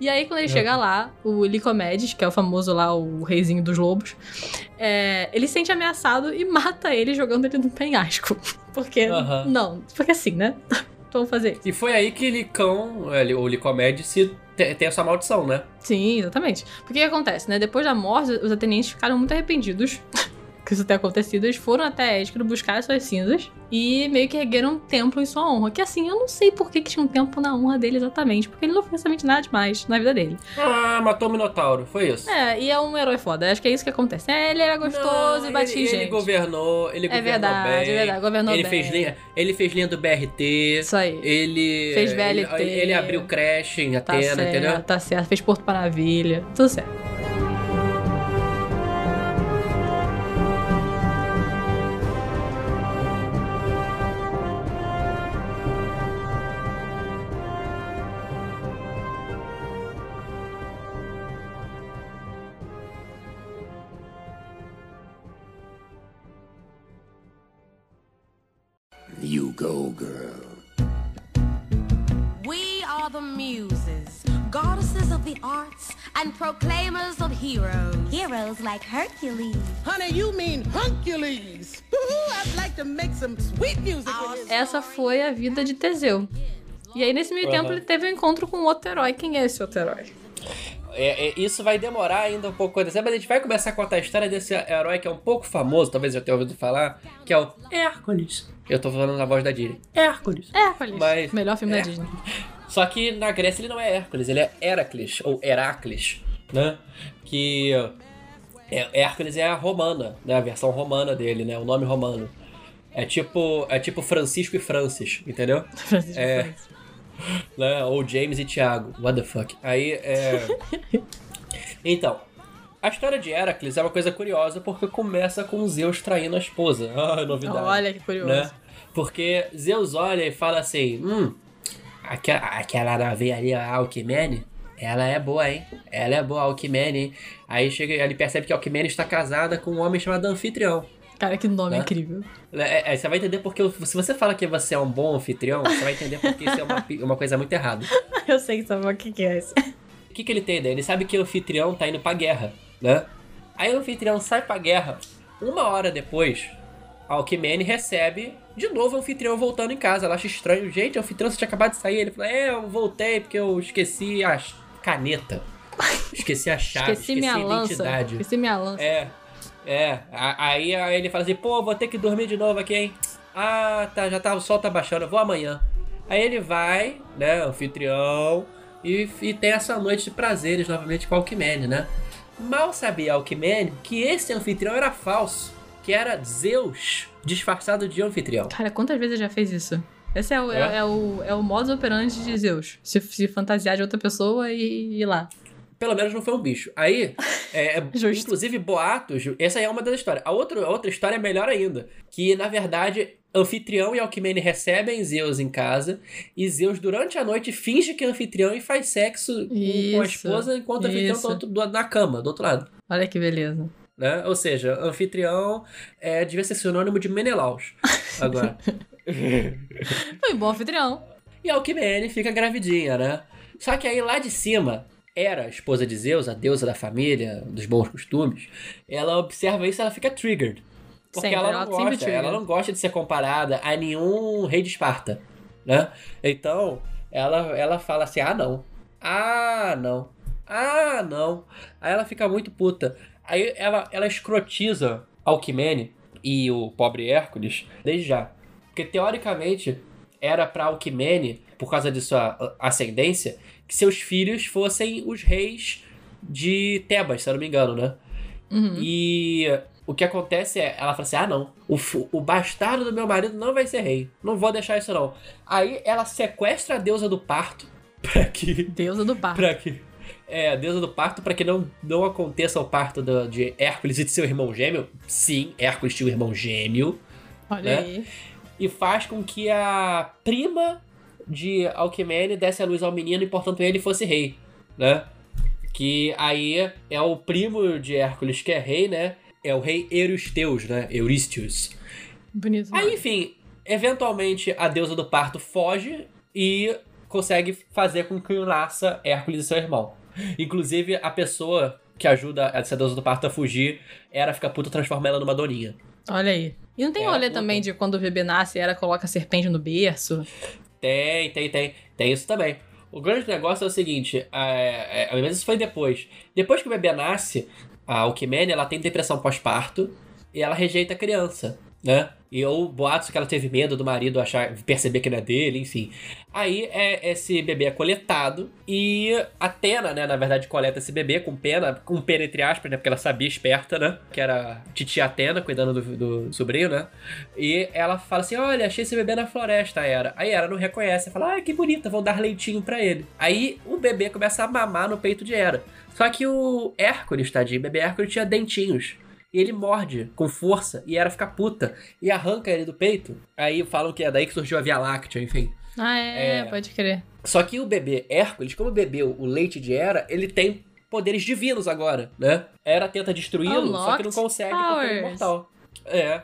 E aí, quando ele Uhum. chega lá, o Licomedes, que é o famoso lá, o reizinho dos lobos, é, ele se sente ameaçado e mata ele jogando ele no penhasco. Porque, Aham. não, porque assim, né? Vamos fazer. E foi aí que Licão, ele- o Licomed, se te- tem essa maldição, né? Sim, exatamente. Porque o que acontece, né? Depois da morte, os atenienses ficaram muito arrependidos que isso tenha acontecido. Eles foram até Esquilo buscar as suas cinzas e meio que ergueram um templo em sua honra. Que assim, eu não sei por que, que tinha um templo na honra dele exatamente, porque ele não fez necessariamente nada demais na vida dele. Ah, matou o Minotauro, foi isso. É, e é um herói foda. Acho que é isso que acontece. É, ele era gostoso Não, e batia ele, gente. ele governou, ele é governou verdade, bem. é verdade. Governou ele bem. fez linha, ele fez linha do BRT. Isso aí. Ele Fez ele, VLT. ele abriu creche em Tá Atena, certo, entendeu? tá certo. Fez Porto Maravilha. Tudo certo. Go, girl. We are the muses, goddesses of the arts, and proclaimers of heroes. Heroes like Hercules. Honey, you mean Hercules. I'd like to make some sweet music with this. Essa foi a vida de Teseu. E aí, nesse meio Aham. tempo, ele teve um encontro com outro herói. Quem é esse outro herói? É, é, isso vai demorar ainda um pouco a acontecer, mas a gente vai começar a contar a história desse herói que é um pouco famoso, talvez eu tenha ouvido falar, que é o Hércules. Eu tô falando na voz da Disney. Hércules. Hércules. Mas- Melhor filme é. da Disney. Só que na Grécia ele não é Hércules, ele é Heracles, ou Heracles, né? Que é, Hércules é a romana, né? A versão romana dele, né? O nome romano. É tipo, é tipo Francisco e Francis, entendeu? Francisco É. Francis. né? Ou James e Thiago. What the fuck? Aí é. Então, a história de Heracles é uma coisa curiosa porque começa com Zeus traindo a esposa. Ah, novidade. Olha que curioso. Né? Porque Zeus olha e fala assim: hum, aquela, aquela nave ali, a Alquimene, ela é boa, hein? Ela é boa, a Alquimene, hein? Aí chega, ele percebe que a Alquimene está casada com um homem chamado Anfitrião. Cara, que nome Né? incrível. É, é, você vai entender porque se você fala que você é um bom anfitrião, você vai entender porque isso é uma, uma coisa muito errada. Eu sei que sabe o que que é esse. O que, que ele tem, né? Ele sabe que o anfitrião tá indo pra guerra, né? Aí o anfitrião sai pra guerra. Uma hora depois, a recebe de novo o anfitrião voltando em casa. Ela acha estranho. Gente, o anfitrião você tinha acabado de sair. Ele fala: É, eu voltei porque eu esqueci a caneta. Esqueci a chave, Esqueci, esqueci, minha a lança. identidade. Esqueci minha lança. É, é. Aí, aí ele fala assim, pô, vou ter que dormir de novo aqui, hein? Ah, tá, já tá, o sol tá baixando, eu vou amanhã. Aí ele vai, né, anfitrião, e, e tem essa noite de prazeres novamente com Alquimene, né? Mal sabia Alquimene que esse anfitrião era falso, que era Zeus disfarçado de anfitrião. Cara, quantas vezes já fez isso? Esse é o, é? É? é o, é o modus operandi de Zeus. Se, se fantasiar de outra pessoa e ir lá. Pelo menos não foi um bicho. Aí, é, Justo. inclusive, boatos. Essa aí é uma das histórias. A outra, a outra história é melhor ainda. Que, na verdade, anfitrião e Alquimene recebem Zeus em casa. E Zeus, durante a noite, finge que é anfitrião e faz sexo com- com a Isso, esposa enquanto o anfitrião isso. tá do- na cama, do outro lado. Olha que beleza. Né? Ou seja, anfitrião é, devia ser sinônimo de Menelaus. Agora. Foi um bom anfitrião. E Alquimene fica gravidinha, né? Só que aí lá de cima, Hera, a esposa de Zeus, a deusa da família, dos bons costumes, ela observa isso e ela fica triggered. Porque Sempre, ela ela não sempre gosta, ela não gosta de ser comparada a nenhum rei de Esparta, né? Então, ela, ela fala assim: "Ah, não. Ah, não. Ah, não". Aí ela fica muito puta. Aí ela ela escrotiza Alquimene e o pobre Hércules desde já. Porque teoricamente era pra Alquimene, por causa de sua ah, ascendência, que seus filhos fossem os reis de Tebas, se eu não me engano, né? Uhum. E o que acontece é, ela fala assim: ah, não, o, o bastardo do meu marido não vai ser rei. Não vou deixar isso, não. Aí ela sequestra a deusa do parto pra que. Deusa do bar. Pra que. É, a deusa do parto pra que não, não aconteça o parto do- de Hércules e de seu irmão gêmeo. Sim, Hércules tinha um irmão gêmeo Olha né? aí. e faz com que a prima de Alquimene desse a luz ao menino e, portanto, ele fosse rei, né? Que aí é o primo de Hércules que é rei, né? É o rei Eurystheus, né? Eurystheus. Bonito. Aí, enfim, eventualmente a deusa do parto foge e consegue fazer com que nasça Hércules e seu irmão. Inclusive, a pessoa que ajuda essa deusa do parto a fugir, Hera fica puta e transforma ela numa doninha. Olha aí. E não tem É, rolê também de quando o bebê nasce, ela coloca a serpente no berço? Tem, tem, tem. Tem isso também. O grande negócio é o seguinte, é, é, mas isso foi depois. Depois que o bebê nasce, a Alquimene, ela tem depressão pós-parto e ela rejeita a criança, né? E ou boatos que ela teve medo do marido achar, perceber que não é dele, enfim. Aí é, esse bebê é coletado e Atena, né, na verdade, coleta esse bebê com pena, com pena entre aspas, né, porque ela sabia esperta, né, que era titia Atena cuidando do, do sobrinho, né, e ela fala assim, olha, achei esse bebê na floresta, Era. Aí Era não reconhece, fala, ah, que bonita, vou dar leitinho pra ele. Aí o bebê começa a mamar no peito de Hera. Só que o Hércules, tadinho, o bebê Hércules tinha dentinhos. E ele morde com força e Hera fica puta e arranca ele do peito. Aí falam que é daí que surgiu a Via Láctea, enfim. Ah, é, É. pode crer. Só que o bebê Hércules, como bebeu o leite de Hera, ele tem poderes divinos agora, né? Hera tenta destruí-lo, só que não consegue porque ele é powers. imortal. É.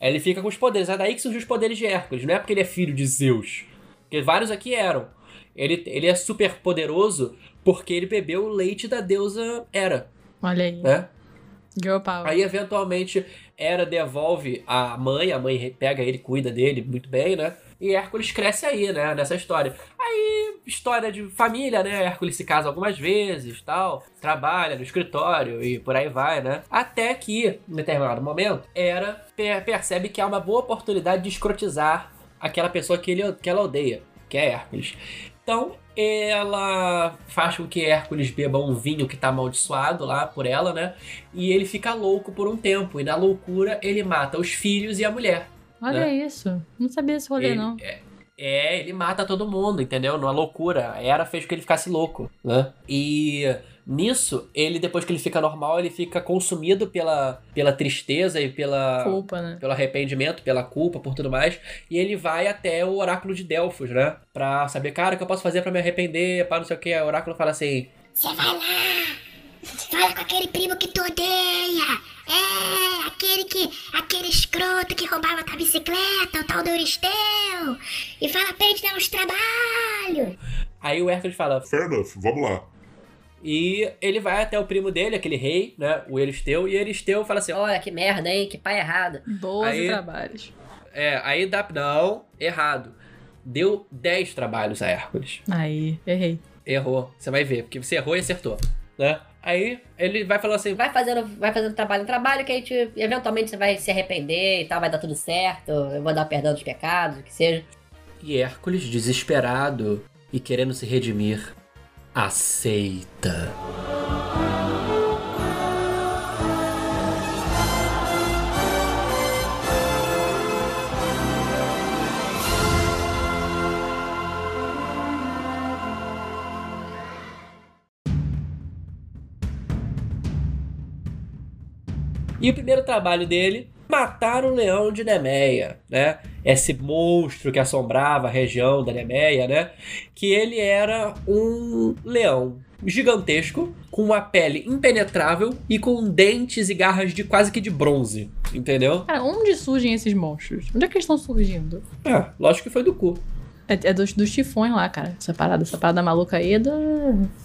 Ele fica com os poderes. É daí que surgiu os poderes de Hércules. Não é porque ele é filho de Zeus. Porque vários aqui eram. Ele, ele é super poderoso porque ele bebeu o leite da deusa Hera, Olha aí. né? Girl power. Aí, eventualmente, Hera devolve a mãe, a mãe pega ele, cuida dele muito bem, né? E Hércules cresce aí, né? Nessa história. Aí, história de família, né? Hércules se casa algumas vezes, tal. Trabalha no escritório e por aí vai, né? Até que, em determinado momento, Hera pe- percebe que há uma boa oportunidade de escrotizar aquela pessoa que, ele, que ela odeia, que é Hércules. Então, ela faz com que Hércules beba um vinho que tá amaldiçoado lá por ela, né? E ele fica louco por um tempo. E na loucura, ele mata os filhos e a mulher. Olha né? isso. Não sabia esse rolê, Ele- não. É, é, ele mata todo mundo, entendeu? Numa loucura. A Hera fez com que ele ficasse louco, né? E nisso, ele, depois que ele fica normal, ele fica consumido pela, pela tristeza e pela, Culpa, né? pelo arrependimento, pela culpa, por tudo mais. E ele vai até o oráculo de Delfos, né? Pra saber, cara, o que eu posso fazer pra me arrepender, para não sei o que. O oráculo fala assim: Você vai lá, fala com aquele primo que tu odeia. É, aquele que, aquele escroto que roubava tua bicicleta, o tal do Euristeu. E fala pra ele te dar uns trabalhos. Aí o Hércules fala: Fair enough, vamos lá. E ele vai até o primo dele, aquele rei, né? O Eristeu, e Eristeu fala assim: Olha que merda, hein? Que pai errado. 12 Aí- trabalhos. É, aí dá. Não, errado. Deu 10 trabalhos a Hércules. Aí, errei. Errou. Você vai ver, porque você errou e acertou, né? Aí ele vai falando assim: Vai fazendo, vai fazendo trabalho em trabalho que a gente, eventualmente, você vai se arrepender e tal, vai dar tudo certo. Eu vou dar perdão dos pecados, o que seja. E Hércules, desesperado e querendo se redimir, aceita. E o primeiro trabalho dele, matar o leão de Nemeia, né? Esse monstro que assombrava a região da Nemeia, né? Que ele era um leão gigantesco, com uma pele impenetrável e com dentes e garras de quase que de bronze, entendeu? Cara, onde surgem esses monstros? Onde é que eles estão surgindo? É, lógico que foi do cu. É, é dos, dos tifões lá, cara. Essa parada, essa parada maluca aí é da.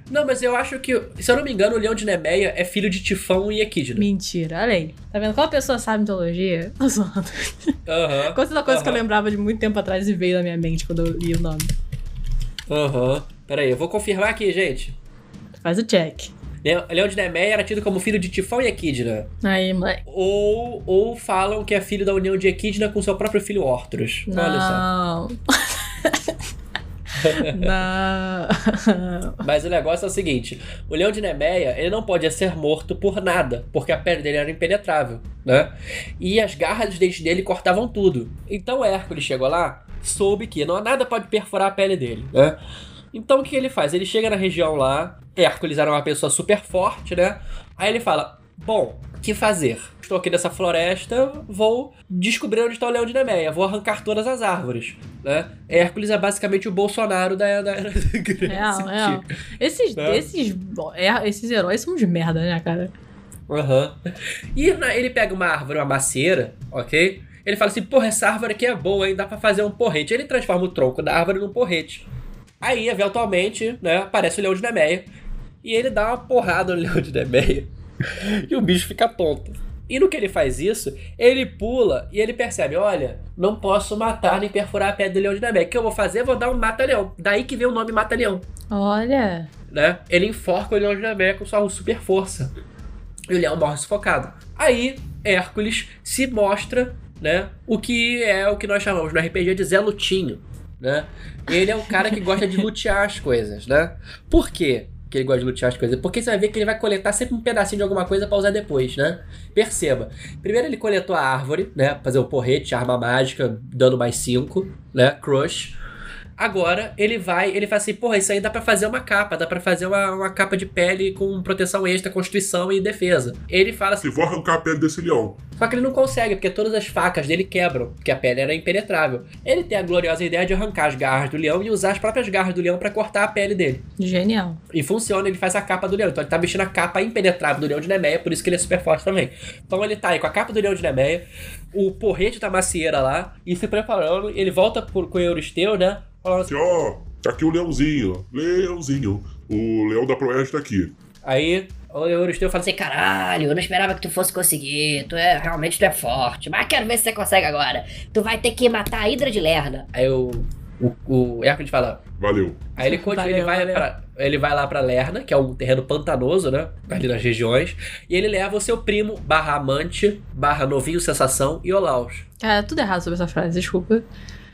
Não, mas eu acho que, se eu não me engano, o leão de Nemeia é filho de Tifão e Equidna. Mentira, olha aí. Tá vendo? Qual pessoa sabe mitologia? Tô zoando. Aham. Quanta da coisa que eu lembrava de muito tempo atrás e veio na minha mente quando eu li o nome. Aham. Pera aí, eu vou confirmar aqui, gente. Faz o check. Leão leão de Nemeia era tido como filho de Tifão e Equidna. Aí, moleque. Ou, ou falam que é filho da união de Equidna com seu próprio filho Ortrus. Olha só. Não. Mas o negócio é o seguinte: o leão de Nemeia, ele não pode ser morto por nada, porque a pele dele era impenetrável, né? E as garras dos dentes dele cortavam tudo. Então Hércules chegou lá, soube que não nada pode perfurar a pele dele, né? Então o que ele faz? Ele chega na região lá, Hércules era uma pessoa super forte, né? Aí ele fala: Bom, que fazer? Estou aqui nessa floresta, vou descobrir onde está o leão de Nemeia, vou arrancar todas as árvores, né? Hércules é basicamente o Bolsonaro da, da, da Grécia real. antiga. Esses, Né? esses, é, esses heróis são de merda, né, cara? Aham. E na- ele pega uma árvore, uma macieira, ok? Ele fala assim, porra, essa árvore aqui é boa, hein? Dá pra fazer um porrete. Ele transforma o tronco da árvore num porrete. Aí, eventualmente, né, aparece o leão de Nemeia. E ele dá uma porrada no leão de Nemeia. e o bicho fica tonto. E no que ele faz isso, ele pula e ele percebe, olha, não posso matar nem perfurar a pele do leão de Nemeia. O que eu vou fazer? Eu vou dar um mata-leão. Daí que vem o nome mata-leão Olha. né? Ele enforca o leão de Nemeia com sua super força. E o leão morre sufocado. Aí, Hércules se mostra, né? O que é o que nós chamamos no RPG de Zé Lutinho, né? Ele é um cara que gosta de lutear as coisas, né? Por quê? Que ele gosta de lutear as coisas. Porque você vai ver que ele vai coletar sempre um pedacinho de alguma coisa pra usar depois, né? Perceba. Primeiro ele coletou a árvore, né? Fazer o porrete, arma mágica, dano mais 5, né? Crush. Agora ele vai, ele fala assim, porra, isso aí dá pra fazer uma capa, dá pra fazer uma, uma capa de pele com proteção extra, constituição e defesa. Ele fala assim, Se vou arrancar a pele desse leão. só que ele não consegue, porque todas as facas dele quebram, porque a pele era impenetrável. Ele tem a gloriosa ideia de arrancar as garras do leão e usar as próprias garras do leão pra cortar a pele dele. Genial. E funciona, ele faz a capa do leão. Então ele tá vestindo a capa impenetrável do leão de Nemeia, por isso que ele é super forte também. Então ele tá aí com a capa do leão de Nemeia, o porrete da macieira lá, e se preparando. Ele volta pro, com o Euristeu, né? Falando assim, ó, tá aqui o leãozinho. Leãozinho. O leão da Proeste tá aqui. Aí o Euristeu fala assim, Assim, caralho, eu não esperava que tu fosse conseguir. Tu é, realmente tu é forte. Mas quero ver se você consegue agora. Tu vai ter que matar a Hidra de Lerna. Aí o, o, o Hércules fala. Valeu. Aí ele continua, Valeu, ele, vai valeu. pra, ele vai lá pra Lerna, que é um terreno pantanoso, né? Ali nas regiões. E ele leva o seu primo, barra amante, barra novinho sensação e Olaus. Cara, tudo errado sobre essa frase, desculpa.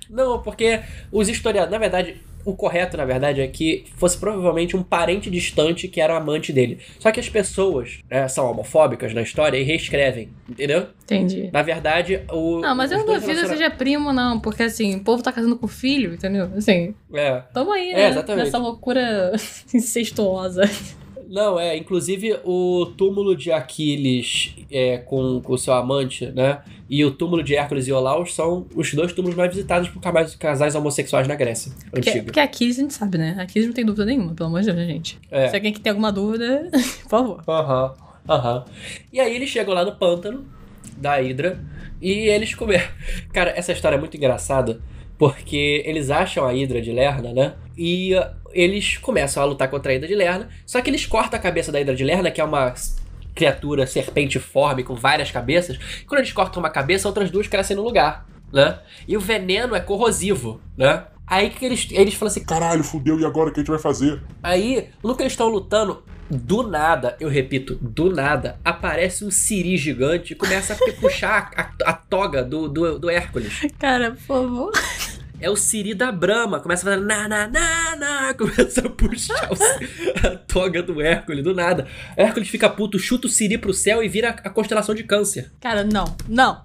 Não, porque os historiadores. Na verdade, o correto, na verdade, é que fosse provavelmente um parente distante que era amante dele. Só que as pessoas né, são homofóbicas na história e reescrevem, entendeu? Entendi. Na verdade, o. Não, mas eu não duvido que seja primo, não, porque assim, o povo tá casando com filho, entendeu? Assim, É. tamo aí, É, né? exatamente. Nessa loucura incestuosa. Não, é, inclusive o túmulo de Aquiles é, com o seu amante, né? E o túmulo de Hércules e Olaus são os dois túmulos mais visitados por casais, homossexuais na Grécia Porque, antiga. porque Aquiles a gente sabe, né? Aquiles não tem dúvida nenhuma, pelo amor de Deus, né, gente? É. Se alguém que tem alguma dúvida, por favor. Aham, aham. E aí eles chegam lá no pântano da Hidra e eles comeram. Cara, essa história é muito engraçada porque eles acham a Hidra de Lerna, né? E eles começam a lutar contra a Hidra de Lerna, só que eles cortam a cabeça da Hidra de Lerna, que é uma criatura serpentiforme com várias cabeças. Quando eles cortam uma cabeça, outras duas crescem no lugar, né? E o veneno é corrosivo, né? Aí que eles, eles falam assim, Caralho, fudeu, e agora o que a gente vai fazer? Aí, no que eles estão lutando, do nada, eu repito, do nada, aparece um siri gigante e começa a puxar a, a toga do, do, do Hércules. Cara, por favor. É o Siri da Brahma. Começa a fazer na, na, na, na. Começa a puxar o a toga do Hércules, do nada. Hércules fica puto, chuta o Siri pro céu e vira a constelação de câncer. Cara, não, não,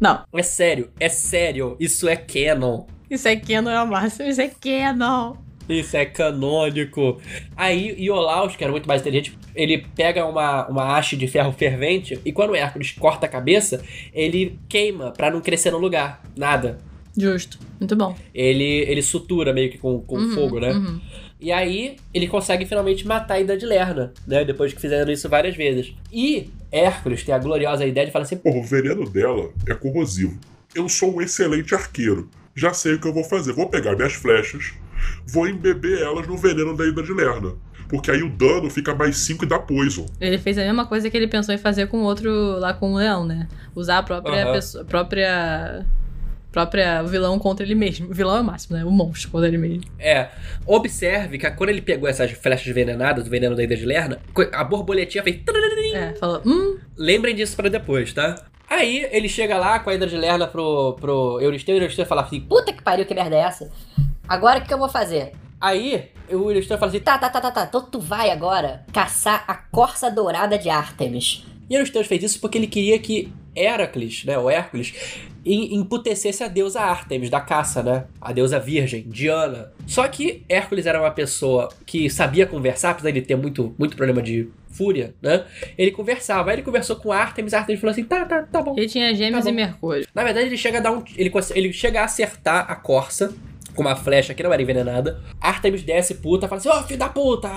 não. É sério, é sério. Isso é canon. Isso é Canon é o máximo, isso é Canon. Isso é canônico. Aí, Iolaus, que era muito mais inteligente, ele pega uma, uma haste de ferro fervente e quando o Hércules corta a cabeça, ele queima pra não crescer no lugar. Nada. Justo, muito bom. Ele, ele sutura meio que com, com Uhum, fogo, né? uhum. E aí, ele consegue finalmente matar a Ida de Lerna, né? Depois que fizeram isso várias vezes. E Hércules tem a gloriosa ideia de falar assim: Porra, o veneno dela é corrosivo. Eu sou um excelente arqueiro. Já sei o que eu vou fazer. Vou pegar minhas flechas, vou embeber elas no veneno da Hidra de Lerna. Porque aí o dano fica mais 5 e dá poison. Ele fez a mesma coisa que ele pensou em fazer com o outro lá com o leão, né? Usar a própria Aham. pessoa, própria própria vilão contra ele mesmo. O vilão é o máximo, né? O monstro contra ele mesmo. É, observe que quando ele pegou essas flechas venenonadas, do veneno da Ida de Lerna, a borboletinha fez. É, falou, hum, Lembrem disso pra depois, tá? Aí ele chega lá com a Hidra de Lerna pro, pro Euristeu e o Euristeu fala assim: Puta que pariu, que merda é essa? Agora o que eu vou fazer? Aí o Euristeu fala assim: Tá, tá, tá, tá, tá. Então tu vai agora caçar a corça dourada de Artemis. E Eurystheus fez isso porque ele queria que Heracles, né, o Hércules, em- emputecesse a deusa Artemis da caça, né? A deusa virgem, Diana. Só que Hércules era uma pessoa que sabia conversar, apesar de ele ter muito, muito problema de fúria, né? Ele conversava. Aí ele conversou com Artemis, Artemis falou assim: tá, tá, tá bom. ele tinha gêmeos Tá e. Mercúrio. Na verdade, ele chega a dar um. Ele, ele chega a acertar a corça com uma flecha que não era envenenada. Artemis desce puta, fala assim: Ô filho da puta,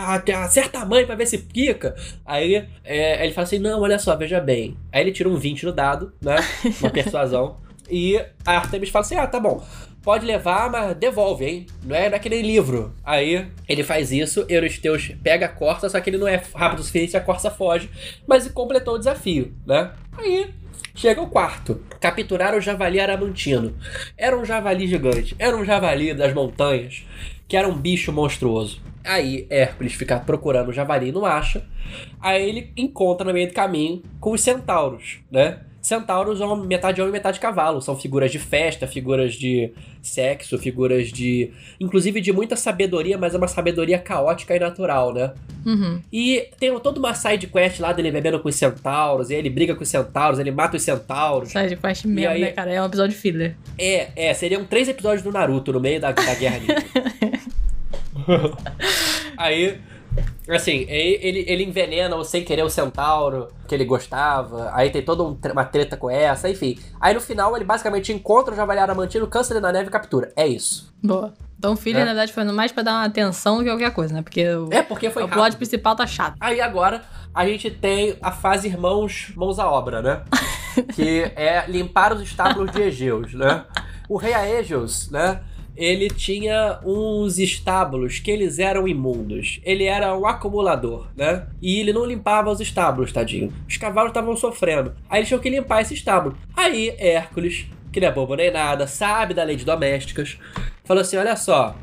acerta a mãe pra ver se pica. Aí é, ele fala assim: Não, olha só, veja bem. Aí ele tira um 20 no dado, né? Uma persuasão. e a Artemis fala assim: Ah, tá bom. Pode levar, mas devolve, hein? Não é naquele livro. Aí ele faz isso, Eurystheus pega a corça, só que ele não é rápido o suficiente, a corça foge. Mas completou o desafio, né? Aí Chega o quarto. Capturar o javali aramantino. Era um javali gigante. Era um javali das montanhas. Que era um bicho monstruoso. Aí Hércules fica procurando o javali e não acha. Aí ele encontra no meio do caminho com os centauros, né? Centauros são metade homem e metade cavalo. São figuras de festa, figuras de sexo, figuras de. Inclusive de muita sabedoria, mas é uma sabedoria caótica e natural, né? Uhum. E tem toda uma side quest lá dele bebendo com os centauros, e aí ele briga com os centauros, ele mata os centauros. Side quest mesmo, aí- né, cara? É um episódio filler. É, é, seriam três episódios do Naruto no meio da, da guerra ninja. aí, assim, ele, ele envenena o sem querer o centauro que ele gostava, aí tem toda um uma treta com essa, enfim. Aí no final ele basicamente encontra o Javali Aramantino, cansa ele na neve e captura. É isso. Boa. Então o filler, É. na verdade, foi mais pra dar uma atenção do que qualquer coisa, né? Porque o, É porque foi o plot principal tá chato. Aí agora a gente tem a fase irmãos mãos à obra, né? que é limpar os estábulos de Egeus, né? O rei Aegeus, né? Ele tinha uns estábulos que eles eram imundos. Ele era um acumulador, né? E ele não limpava os estábulos, tadinho. Os cavalos estavam sofrendo. Aí eles tinham que limpar esse estábulo. Aí Hércules, que não é bobo nem nada, sabe da lei de domésticas, falou assim: olha só,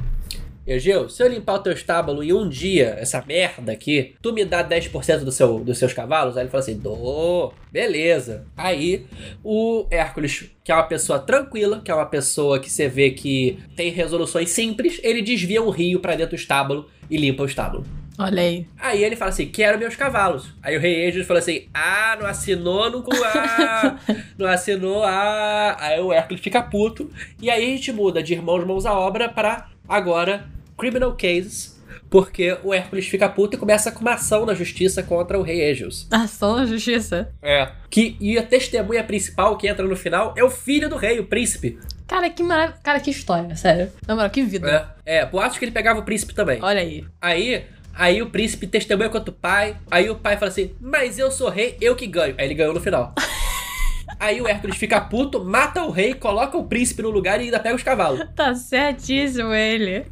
Egeu, se eu limpar o teu estábulo em um dia, essa merda aqui, tu me dá 10% do seu, dos seus cavalos? Aí ele fala assim, dou, beleza. Aí o Hércules, que é uma pessoa tranquila, que é uma pessoa que você vê que tem resoluções simples, ele desvia um rio pra dentro do estábulo e limpa o estábulo. Olha aí. Aí ele fala assim: quero meus cavalos. Aí o rei Aegeus fala assim: ah, não assinou, não, ah, não assinou, ah. Aí o Hércules fica puto. E aí a gente muda de irmãos mãos à obra pra agora criminal cases. Porque o Hércules fica puto e começa com uma ação na justiça contra o rei Aegeus. Ação na justiça. É. Que, e a testemunha principal que entra no final é o filho do rei, o príncipe. Cara, que maravilha. Cara, que história, sério. Na moral, que vida. É, é boatos que ele pegava o príncipe também. Olha aí. Aí, aí o príncipe testemunha contra o pai. Aí o pai fala assim: Mas eu sou rei, eu que ganho. Aí ele ganhou no final. aí o Hércules fica puto, mata o rei, coloca o príncipe no lugar e ainda pega os cavalos. Tá certíssimo ele.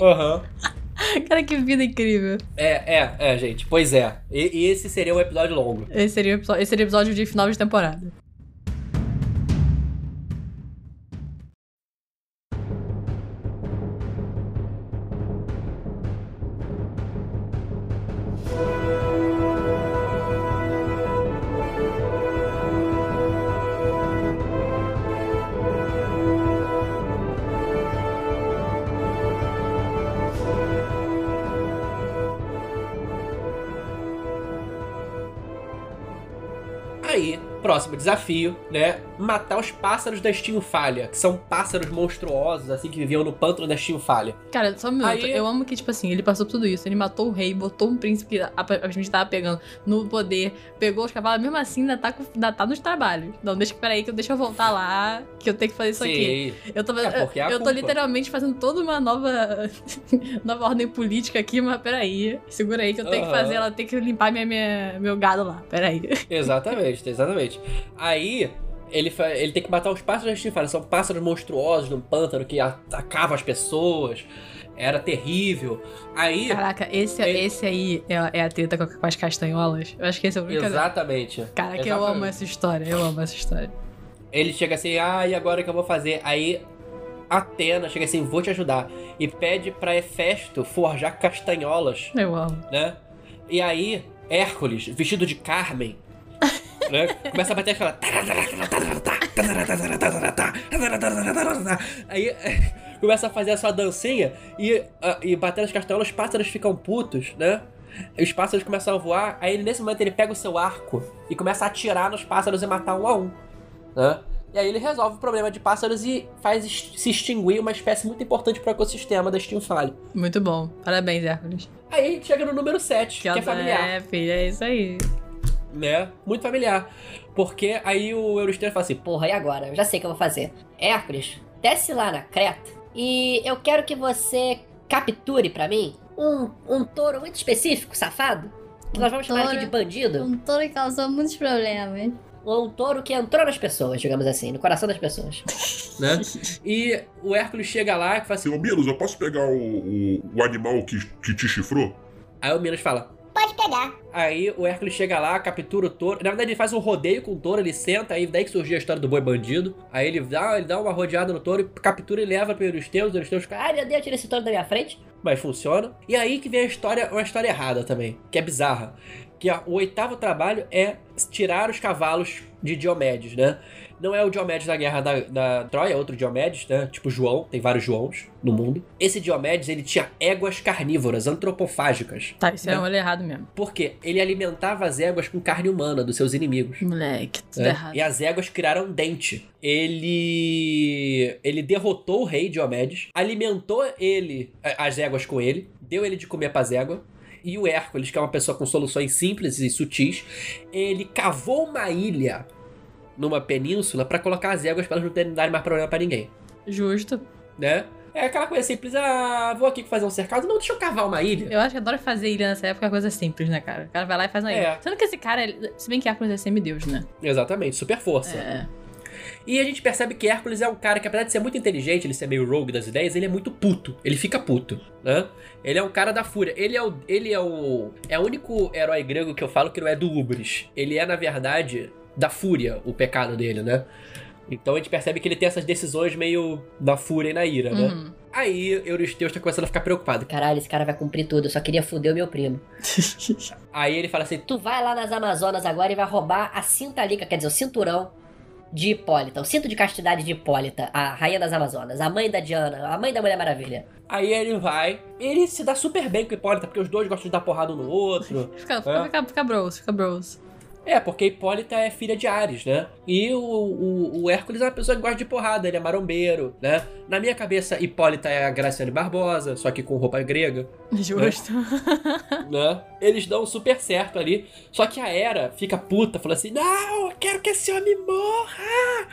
Aham. Cara, que vida incrível. É, é, é, gente. Pois é. E, e esse seria um episódio longo. Esse seria, episódio, esse seria o episódio de final de temporada. Próximo desafio, né? Matar os pássaros da Falha, que são pássaros monstruosos, assim, que viviam no pântano da Falha. Cara, só um minuto. Aí- Eu amo que, tipo assim, ele passou tudo isso. Ele matou o rei, botou um príncipe que a, gente tava pegando no poder, pegou os cavalos, mesmo assim ainda tá, ainda tá nos trabalhos. Não, deixa, peraí, que eu, deixa eu voltar lá, que eu tenho que fazer isso aqui. Sim. Eu tô, É, é eu tô literalmente fazendo toda uma nova nova ordem política aqui, mas peraí. Segura aí que eu tenho que Aham. fazer, ela tem que limpar minha, minha- meu gado lá. Peraí. Exatamente, exatamente. Aí, ele, ele tem que matar os pássaros da Falha. São pássaros monstruosos num pântano que atacavam as pessoas. Era terrível. Aí. Caraca, esse, Ele- esse aí é, é a treta com, as castanholas. Eu acho que esse é o único. Exatamente. Cara, que eu Exatamente. amo essa história. Eu amo essa história. Ele chega assim, ah, e agora o que eu vou fazer? Aí Atena chega assim, vou te ajudar. E pede pra Hefesto forjar castanholas, Eu amo. né? E aí, Hércules, vestido de Carmen, né? Começa a bater aquela. Aí começa a fazer a sua dancinha e, ah, e bater as castanholas, os pássaros ficam putos, né? Os pássaros começam a voar, aí nesse momento ele pega o seu arco e começa a atirar nos pássaros e matar um a um né? E aí ele resolve o problema de pássaros e faz se extinguir uma espécie muito importante para o ecossistema da Stinfale. Muito bom. Parabéns, Hércules. Aí chega no número 7, que, é familiar, É, filha, é isso aí. Né? Muito familiar. Porque aí o Eurystheus fala assim, Porra, e agora? Eu já sei o que eu vou fazer. Hércules, desce lá na Creta e eu quero que você capture pra mim um, um touro muito específico, safado. Que nós vamos chamar aqui touro? de bandido. Um touro que causou muitos problemas. Ou um touro que entrou nas pessoas, digamos assim, no coração das pessoas. né? E o Hércules chega lá e fala assim, Ô, Milos, eu posso pegar o, o, o animal que, que te chifrou? aí o Minos fala, Pode pegar. Aí o Hércules chega lá, captura o touro. Na verdade, ele faz um rodeio com o touro, ele senta, aí daí que surgiu a história do boi bandido. Aí ele dá, ele dá uma rodeada no touro, captura e leva pro Eurystheus. O Eurystheus fica, Ai meu Deus, tira esse touro da minha frente. mas funciona. E aí que vem a história, uma história errada também, que é bizarra. Que ó, o oitavo trabalho é tirar os cavalos de Diomedes, né? Não é o Diomedes da guerra da, da Troia, é outro Diomedes, né? Tipo João, tem vários Joãos no mundo. Esse Diomedes, ele tinha éguas carnívoras, antropofágicas. Tá, isso é Né? um olho errado mesmo. Por quê? Ele alimentava as éguas com carne humana dos seus inimigos. Moleque, tudo né? errado. E as éguas criaram dente. Ele. Ele derrotou o rei Diomedes, alimentou ele, as éguas com ele, deu ele de comer pras éguas. E o Hércules, que é uma pessoa com soluções simples e sutis, ele cavou uma ilha numa península pra colocar as éguas pra elas não terem darem mais problema pra ninguém, Justo. né? É aquela coisa simples, ah, vou aqui fazer um cercado, não, deixa eu cavar uma ilha. Eu acho que adoro fazer ilha nessa época, é coisa simples, né, cara? O cara vai lá e faz uma É. ilha. Sendo que esse cara, se bem que Hércules é semideus, né? Exatamente, super força. É. E a gente percebe que Hércules é um cara que, apesar de ser muito inteligente, ele ser meio rogue das ideias, ele é muito puto. Ele fica puto, né? Ele é um cara da fúria. Ele é o. Ele é o. É o único herói grego que eu falo que não é do Ubris. Ele é, na verdade, da fúria, o pecado dele, né? Então a gente percebe que ele tem essas decisões meio na fúria e na ira, né? Uhum. Aí Eurystheus tá começando a ficar preocupado. Caralho, esse cara vai cumprir tudo, eu só queria foder o meu primo. Aí ele fala assim: Tu vai lá nas Amazonas agora e vai roubar a cinta liga, quer dizer, o cinturão de Hipólita, o cinto de castidade de Hipólita, a rainha das Amazonas, a mãe da Diana, a mãe da Mulher Maravilha. Aí ele vai. Ele se dá super bem com o Hipólita, porque os dois gostam de dar porrada um no outro. Fica, fica, É. fica, fica bros, fica bros. É, porque Hipólita é filha de Ares, né? E o, o, o Hércules é uma pessoa que gosta de porrada, ele é marombeiro, né? Na minha cabeça, Hipólita é a Graciane Barbosa, só que com roupa grega, Justo. né? Eles dão super certo ali. Só que a Hera fica puta, fala assim: Não, eu quero que esse homem morra!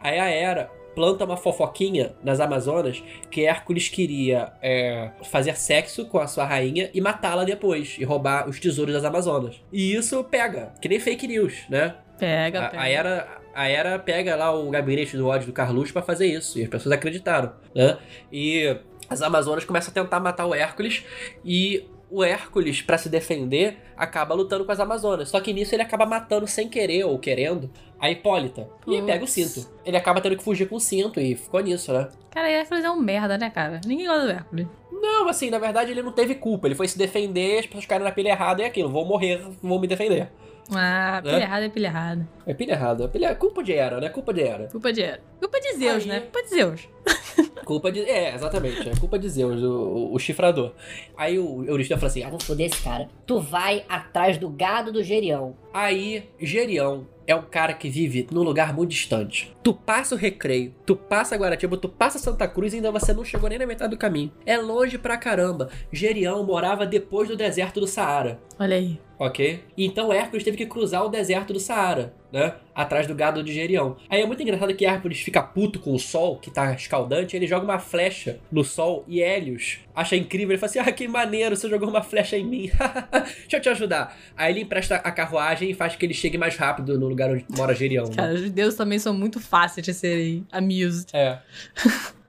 Aí a Hera planta uma fofoquinha nas Amazonas que Hércules queria é, fazer sexo com a sua rainha e matá-la depois, e roubar os tesouros das Amazonas. E isso pega, que nem fake news, né? Pega, A, pega. a Era, a Era pega lá o gabinete do ódio do Carluxo pra fazer isso. E as pessoas acreditaram, né? E as Amazonas começam a tentar matar o Hércules e o Hércules, pra se defender, acaba lutando com as Amazonas. Só que nisso ele acaba matando sem querer ou querendo a Hipólita. E pega o cinto. Ele acaba tendo que fugir com o cinto e ficou nisso, né? Cara, Hércules é um merda, né, cara? Ninguém gosta do Hércules. Não, assim, na verdade ele não teve culpa. Ele foi se defender, as pessoas caíram na pilha errada e é aquilo. Vou morrer, vou me defender. Ah, pilha Né? errada é pilha errada. É pilha errada. É pilha... Culpa de Hera, né? Culpa de Hera. Culpa de Culpa de Zeus, Aí- né? Culpa de Zeus. Culpa de. É, exatamente. É culpa de Zeus, o, o, chifrador. Aí o Euristeu fala assim: Ah, vou foder esse cara. Tu vai atrás do gado do Gerião. Aí, Gerião é um cara que vive num lugar muito distante. Tu passa o Recreio, tu passa Guaratiba, tu passa Santa Cruz e ainda você não chegou nem na metade do caminho. É longe pra caramba. Gerião morava depois do deserto do Saara. Olha aí. Ok? Então Hércules teve que cruzar o deserto do Saara, né? Atrás do gado de Gerião. Aí é muito engraçado que Hércules fica puto com o sol, que tá escaldante, ele joga uma flecha no sol e Hélios acha incrível. Ele fala assim: Ah, que maneiro, você jogou uma flecha em mim. Deixa eu te ajudar. Aí ele empresta a carruagem e faz que ele chegue mais rápido no lugar onde mora Gerião. né? Cara, os judeus também são muito fáceis de serem amused. É.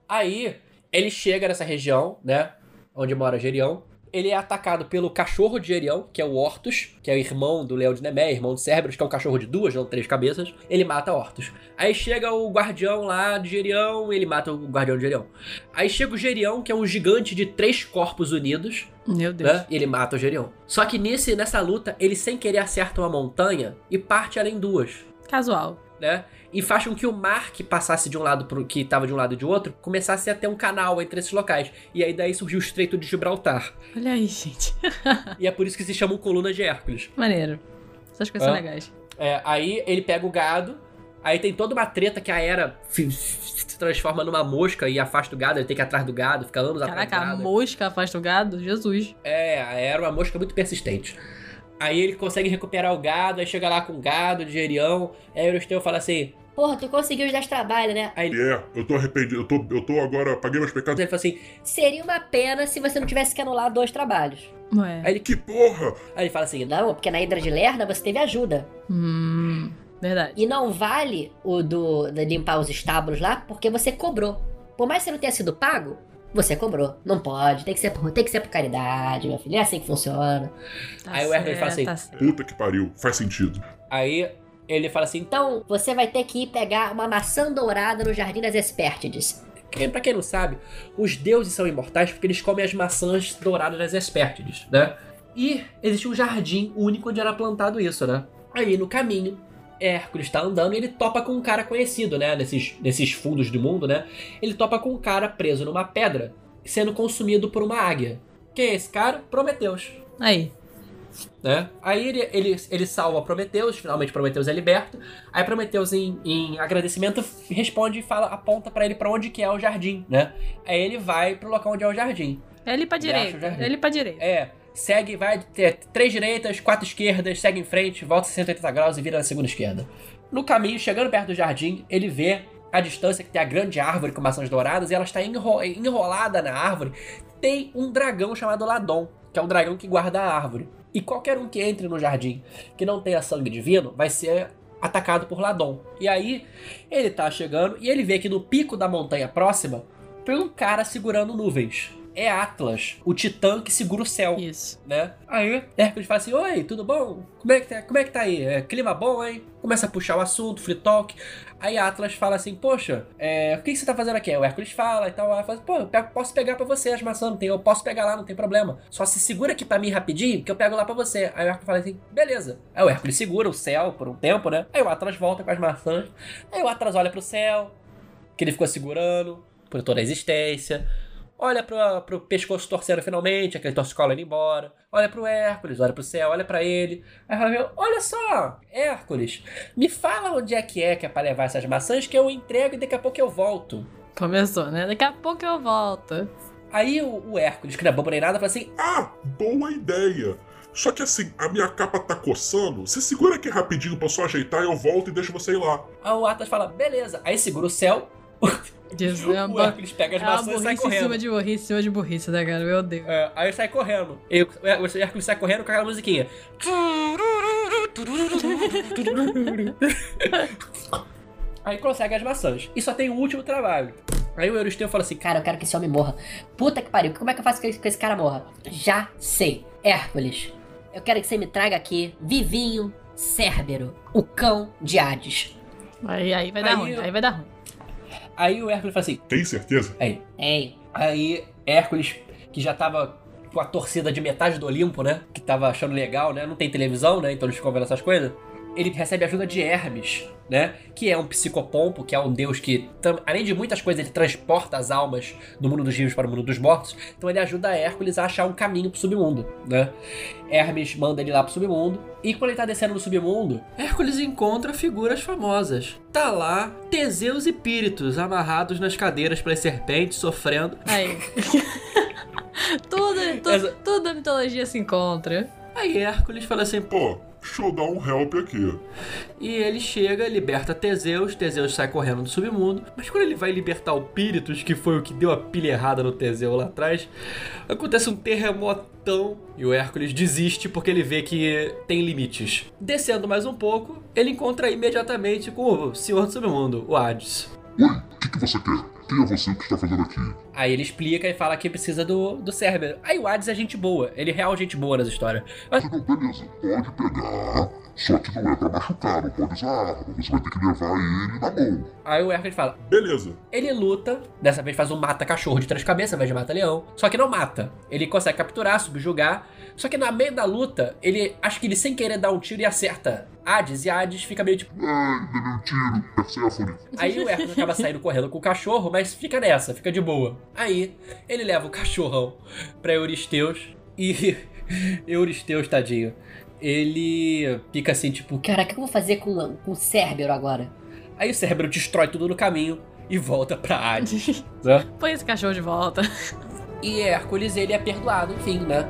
Aí, ele chega nessa região, né? Onde mora Gerião. Ele é atacado pelo cachorro de Gerião, que é o Hortus, que é o irmão do Leão de Nemé, irmão de Cerberus, que é um cachorro de duas, não três cabeças. Ele mata Hortus. Aí chega o guardião lá de Gerião, ele mata o guardião de Gerião. Aí chega o Gerião, que é um gigante de três corpos unidos, Meu Deus. né? E ele mata o Gerião. Só que nesse, nessa luta, ele sem querer acerta uma montanha e parte ela em duas Casual. né? E faz com que o mar que passasse de um lado pro que tava de um lado e de outro começasse a ter um canal entre esses locais. E aí daí surgiu o Estreito de Gibraltar. Olha aí, gente. e é por isso que se chamam Coluna de Hércules. Maneiro. Essas coisas são Hã? legais. É, aí ele pega o gado, aí tem toda uma treta que a Era se transforma numa mosca e afasta o gado, ele tem que ir atrás do gado, fica anos Caraca, atrás a do gado. mosca afasta o gado? Jesus. É, a Era é uma mosca muito persistente. Aí ele consegue recuperar o gado, aí chega lá com o gado de Gerião, aí o Euristeu fala assim... Porra, tu conseguiu dar esse trabalho, né? Aí ele, É, eu tô arrependido. Eu tô, eu tô agora. Paguei meus pecados. ele fala assim... Seria uma pena se você não tivesse que anular dois trabalhos. Ué. Aí ele, Que porra! aí ele fala assim... Não, porque na Hidra de Lerna você teve ajuda. Hum. Verdade. E não vale o do de limpar os estábulos lá, porque você cobrou. Por mais que você não tenha sido pago, você cobrou. Não pode, tem que ser por, tem que ser por caridade, meu filho. É assim que funciona. Tá Aí o Hércules fala certo, assim, tá certo. Puta que pariu. Faz sentido. Aí ele fala assim, Então, você vai ter que ir pegar uma maçã dourada no Jardim das Hespértides. Quem- Pra quem não sabe, os deuses são imortais porque eles comem as maçãs douradas das Hespértides, né? E existe um jardim único onde era plantado isso, né? Aí no caminho, Hércules tá andando e ele topa com um cara conhecido, né? Nesses, nesses fundos do mundo, né? Ele topa com um cara preso numa pedra, sendo consumido por uma águia. Quem é esse cara? Prometeus. Aí. Né? Aí ele, ele, ele salva Prometeus, finalmente Prometeus é liberto. Aí Prometeus, em, em agradecimento, responde e fala, aponta pra ele pra onde que é o jardim, né? Aí ele vai pro local onde é o jardim. É ali pra Ele o direita. É ali pra direita. É, segue, vai ter três direitas, quatro esquerdas, segue em frente, volta 180 graus e vira na segunda esquerda. No caminho, chegando perto do jardim, ele vê a distância que tem a grande árvore com maçãs douradas e ela está enro- enrolada na árvore. Tem um dragão chamado Ladon, que é o dragão que guarda a árvore. E qualquer um que entre no jardim que não tenha sangue divino vai ser atacado por Ladon. E aí ele tá chegando e ele vê que no pico da montanha próxima tem um cara segurando nuvens. É Atlas, o titã que segura o céu Isso. né? Aí Hércules fala assim: Oi, tudo bom? Como é que tá, como é que tá aí? É, clima bom, hein? Começa a puxar o assunto, free talk. Aí Atlas fala assim: Poxa, é, o que, que você tá fazendo aqui? Aí o Hércules fala e tal. Aí fala assim, Pô, eu pego- posso pegar pra você as maçãs, não tem, eu posso pegar lá, não tem problema. Só se segura aqui pra mim rapidinho que eu pego lá pra você. Aí o Hércules fala assim: Beleza. Aí o Hércules segura o céu por um tempo, né? Aí o Atlas volta com as maçãs. Aí o Atlas olha pro céu, que ele ficou segurando por toda a existência. Olha pro, pro pescoço torcendo finalmente, aquele torcicolo indo embora. Olha pro Hércules, olha pro céu, olha pra ele. Aí fala, olha só, Hércules, me fala onde é que é que é pra levar essas maçãs que eu entrego e daqui a pouco eu volto. Começou, né? Daqui a pouco eu volto. Aí o, o Hércules, que não é bobo nem nada, fala assim, Ah, boa ideia. Só que assim, a minha capa tá coçando. Você segura aqui rapidinho pra eu só ajeitar e eu volto e deixo você ir lá. aí o Atlas fala, beleza. Aí segura o céu, Jesus, é o uma, Hércules pega as é maçãs e sai burrice em cima correndo. de burrice, em cima de burrice, né, cara? Meu Deus. É, aí sai correndo. E o Hércules sai correndo com aquela musiquinha. Aí consegue as maçãs. E só tem o último trabalho. Aí o Euristeu fala assim: Cara, eu quero que esse homem morra. Puta que pariu, como é que eu faço que esse- que esse cara morra? Já sei. Hércules, eu quero que você me traga aqui Vivinho Cérbero, o cão de Hades. Aí, aí vai dar Aí ruim, eu- aí vai dar ruim. Aí o Hércules fala assim: Tem certeza? Aí, Ei, Aí Hércules, que já tava com a torcida de metade do Olimpo, né? Que tava achando legal, né? Não tem televisão, né? Então eles ficam vendo essas coisas. Ele recebe ajuda de Hermes, né? Que é um psicopompo, que é um deus que, além de muitas coisas, ele transporta as almas do mundo dos vivos para o mundo dos mortos. Então ele ajuda Hércules a achar um caminho pro submundo, né? Hermes manda ele lá pro submundo. E quando ele tá descendo no submundo, Hércules encontra figuras famosas. Tá lá Teseus e Píritos amarrados nas cadeiras pelas serpentes, sofrendo. Aí. tudo, tu- Essa- tudo a mitologia se encontra. Aí Hércules fala assim, pô. Deixa eu dar um help aqui. E ele chega, liberta Teseus, Teseus sai correndo do submundo. Mas quando ele vai libertar o Píritos, que foi o que deu a pilha errada no Teseu lá atrás, acontece um terremotão e o Hércules desiste porque ele vê que tem limites. Descendo mais um pouco, ele encontra imediatamente com o Senhor do Submundo, o Hades. Oi, o que, que você quer? Quem é você que está fazendo aqui? Aí ele explica e fala que precisa do, do Cérbero. Aí o Hades é gente boa, ele é real gente boa nas histórias. Mas Não, beleza, pode pegar. Só que não é pra machucar, não pode usar arma. Você vai ter que levar ele na mão. aí o Hércules fala, Beleza. Ele luta, dessa vez faz um mata-cachorro de três cabeças, ao invés de mata-leão. Só que não mata. Ele consegue capturar, subjugar. Só que no meio da luta, ele acho que ele sem querer dá um tiro e acerta Hades. E Hades fica meio tipo. Ai, levei um tiro. Perséfone. Aí o Hércules acaba saindo correndo com o cachorro, mas fica nessa, fica de boa. Aí ele leva o cachorrão pra Euristeus e. Euristeus, tadinho. Ele fica assim, tipo. caraca, o que eu vou fazer com, com o Cérbero agora? Aí o cérebro destrói tudo no caminho e volta pra Hades. né? Põe esse cachorro de volta. E Hércules, ele é perdoado, enfim, né?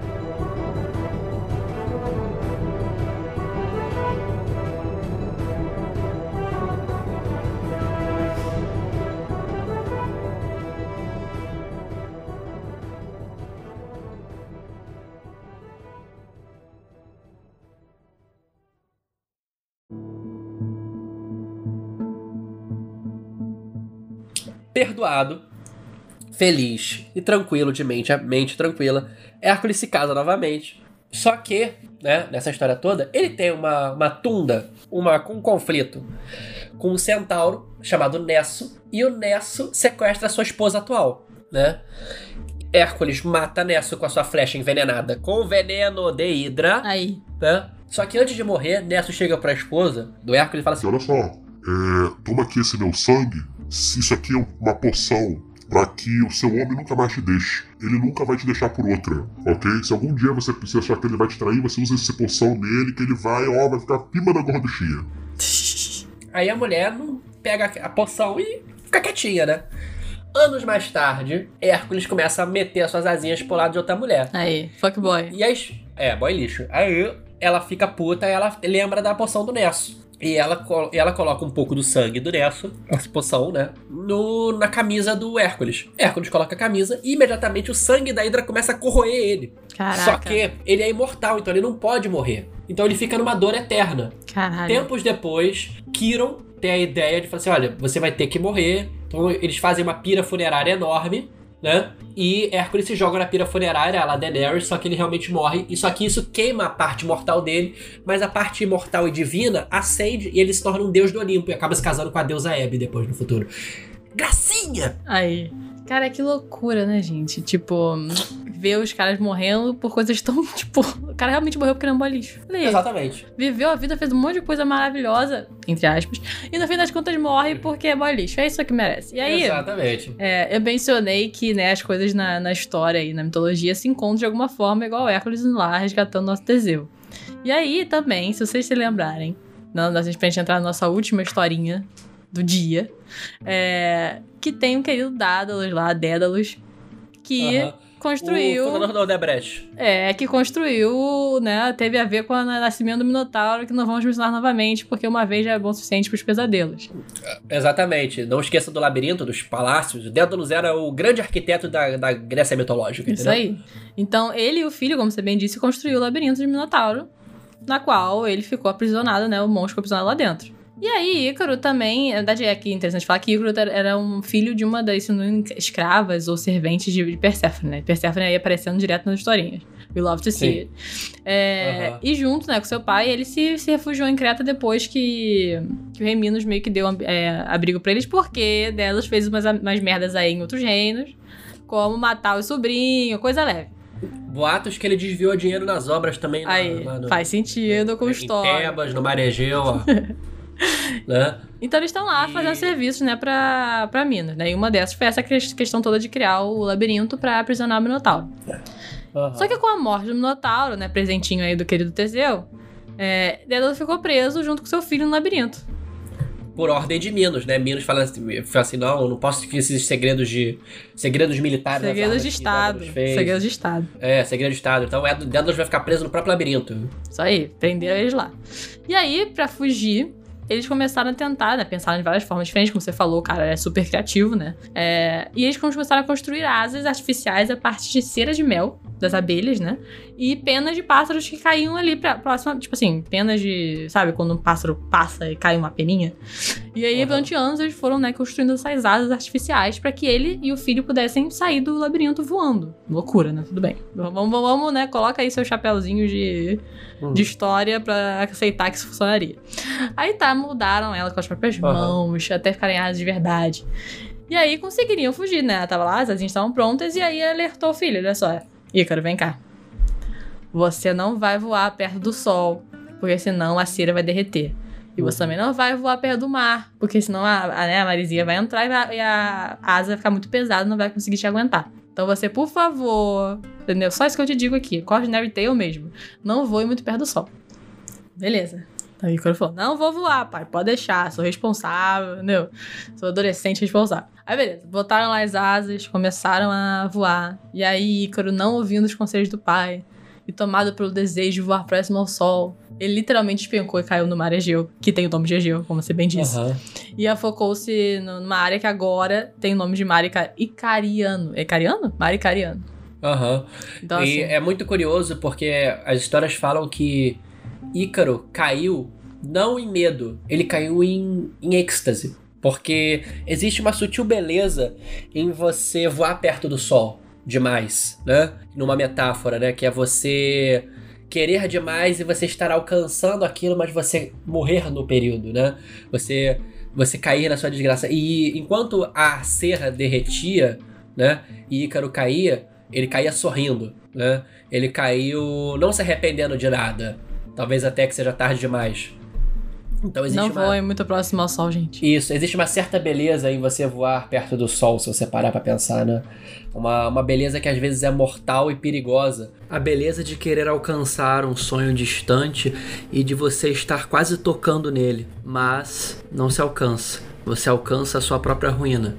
Perdoado, feliz e tranquilo, de mente, mente tranquila, Hércules se casa novamente. Só que, né, nessa história toda, ele tem uma, uma tunda, uma, um conflito com um centauro chamado Nesso, e o Nesso sequestra sua esposa atual, né? Hércules mata Nesso com a sua flecha envenenada com veneno de Hidra, Aí. né? Só que antes de morrer, Nesso chega pra esposa do Hércules e fala assim: olha só, é, toma aqui esse meu sangue. Se Isso aqui é uma poção pra que o seu homem nunca mais te deixe. Ele nunca vai te deixar por outra, ok? Se algum dia você, você achar que ele vai te trair, você usa essa poção nele, que ele vai, ó, vai ficar acima da gorduchinha. Aí a mulher não pega a poção e fica quietinha, né? Anos mais tarde, Hércules começa a meter as suas asinhas pro lado de outra mulher. Aí, fuckboy. E aí. É, boy lixo. Aí ela fica puta e ela lembra da poção do Nesso. E ela, ela coloca um pouco do sangue do Nesso, essa poção, né? No, na camisa do Hércules. Hércules coloca a camisa e imediatamente o sangue da Hidra começa a corroer ele. Caraca. Só que ele é imortal, então ele não pode morrer. Então ele fica numa dor eterna. Caralho. Tempos depois, Kiron tem a ideia de falar assim: olha, você vai ter que morrer. Então eles fazem uma pira funerária enorme, né? E Hércules se joga na pira funerária, la Daenerys, só que ele realmente morre. E só que isso queima a parte mortal dele, mas a parte imortal e divina acende e ele se torna um deus do Olimpo e acaba se casando com a deusa Hebe depois no futuro. Gracinha! Aí. Cara, que loucura, né, gente? Tipo, ver os caras morrendo por coisas tão, tipo... O cara realmente morreu porque não é um lixo. Olha aí. Exatamente. Viveu a vida, fez um monte de coisa maravilhosa, entre aspas, e no fim das contas morre porque é boy lixo. É isso que merece. E aí, Exatamente. é, eu mencionei que né, as coisas na, na história e na mitologia se encontram de alguma forma, igual Hércules lá resgatando nosso Teseu. E aí também, se vocês se lembrarem, não, a gente entrar na nossa última historinha do dia, é, que tem um querido Daedalus lá, Dédalus, que Aham. construiu. O fundador da Odebrecht. É, que construiu, né? Teve a ver com o nascimento do Minotauro, que não vamos mencionar novamente, porque uma vez já é bom o suficiente pros pesadelos. Exatamente. Não esqueça do labirinto, dos palácios. O Dédalus era o grande arquiteto da, da Grécia mitológica. Isso entendeu? aí. Então, ele e o filho, como você bem disse, construiu o labirinto de Minotauro, na qual ele ficou aprisionado, né? O monstro ficou aprisionado lá dentro. E aí, Ícaro também, na verdade é que interessante falar que Ícaro era- um filho de uma das não escravas ou serventes de, de Perséfone, né? Perséfone aí aparecendo direto nas historinhas. We love to see Sim. it. É, Aham. E junto, né, com seu pai, ele se, se refugiou em Creta depois que, que o rei Minos meio que deu é, abrigo pra eles, porque Delos fez umas, umas merdas aí em outros reinos, como matar o sobrinho, coisa leve. Boatos que ele desviou dinheiro nas obras também. lá- Aí, lá no- faz sentido com em história. Tebas, no Mar Egeu, ó. né? Então eles estão lá E- fazendo serviços, né, pra, pra Minos, né? E uma dessas foi essa ques- questão toda de criar o labirinto pra aprisionar o Minotauro. Aham. Só que com a morte do Minotauro, né, presentinho aí do querido Teseu, é, Dédalo ficou preso junto com seu filho no labirinto. Por ordem de Minos, né? Minos fala assim, fala assim não, não posso ter esses segredos de... Segredos militares. Segredos de Estado. Segredos de Estado. É, segredo de Estado. Então é, Dédalus vai ficar preso no próprio labirinto. Isso aí, prenderam eles lá. E aí, pra fugir, eles começaram a tentar, né? Pensaram de várias formas diferentes, como você falou, cara é super criativo, né? É, e eles começaram a construir asas artificiais a partir de cera de mel das abelhas, né? E penas de pássaros que caíam ali pra próxima. Tipo assim, penas de. Sabe, quando um pássaro passa e cai uma peninha? E aí, Aham. durante anos, eles foram, né, construindo essas asas artificiais pra que ele e o filho pudessem sair do labirinto voando. Loucura, né? Tudo bem. Vamos, vamos, vamos, né? Coloca aí seu chapéuzinho de Hum. de história pra aceitar que isso funcionaria. Aí tá, mudaram ela com as próprias Aham. mãos, até ficarem asas de verdade. E aí conseguiriam fugir, né? Ela tava lá, as asinhas estavam prontas, e aí alertou o filho: olha só, Ícaro, vem cá. Você não vai voar perto do sol, porque senão a cera vai derreter. E você também não vai voar perto do mar, porque senão a, a, né, a marisia vai entrar e, vai- e a asa vai ficar muito pesada, não vai conseguir te aguentar. Então você, por favor, entendeu? Só isso que eu te digo aqui, Cautionary Tale mesmo. Não voe muito perto do sol. Beleza. Aí o Ícaro falou: Não vou voar, pai, pode deixar, sou responsável, entendeu? Sou adolescente responsável. Aí beleza, botaram lá as asas, começaram a voar. E aí Ícaro, não ouvindo os conselhos do pai, e tomado pelo desejo de voar próximo ao sol, ele literalmente despencou e caiu no mar Egeu, que tem o nome de Egeu, como você bem disse. Aham. E afocou-se numa área que agora tem o nome de mar Ica- Icariano. É Icariano? Mar Icariano. Aham. Então, e assim, é muito curioso porque as histórias falam que Ícaro caiu não em medo, ele caiu em, em êxtase. Porque existe uma sutil beleza em você voar perto do sol demais, né? Numa metáfora, né? Que é você querer demais e você estar alcançando aquilo, mas você morrer no período, né? Você você cair na sua desgraça. E enquanto a serra derretia, né? E Ícaro caía, ele caía sorrindo, né? Ele caiu não se arrependendo de nada. Talvez até que seja tarde demais. Então existe não uma... voe muito próximo ao sol, gente. Isso, existe uma certa beleza em você voar perto do sol, se você parar pra pensar, né? Uma, uma beleza que às vezes é mortal e perigosa. A beleza de querer alcançar um sonho distante e de você estar quase tocando nele, mas não se alcança. Você alcança a sua própria ruína.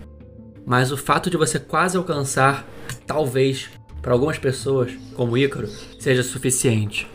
Mas o fato de você quase alcançar, talvez, para algumas pessoas, como Ícaro, seja suficiente.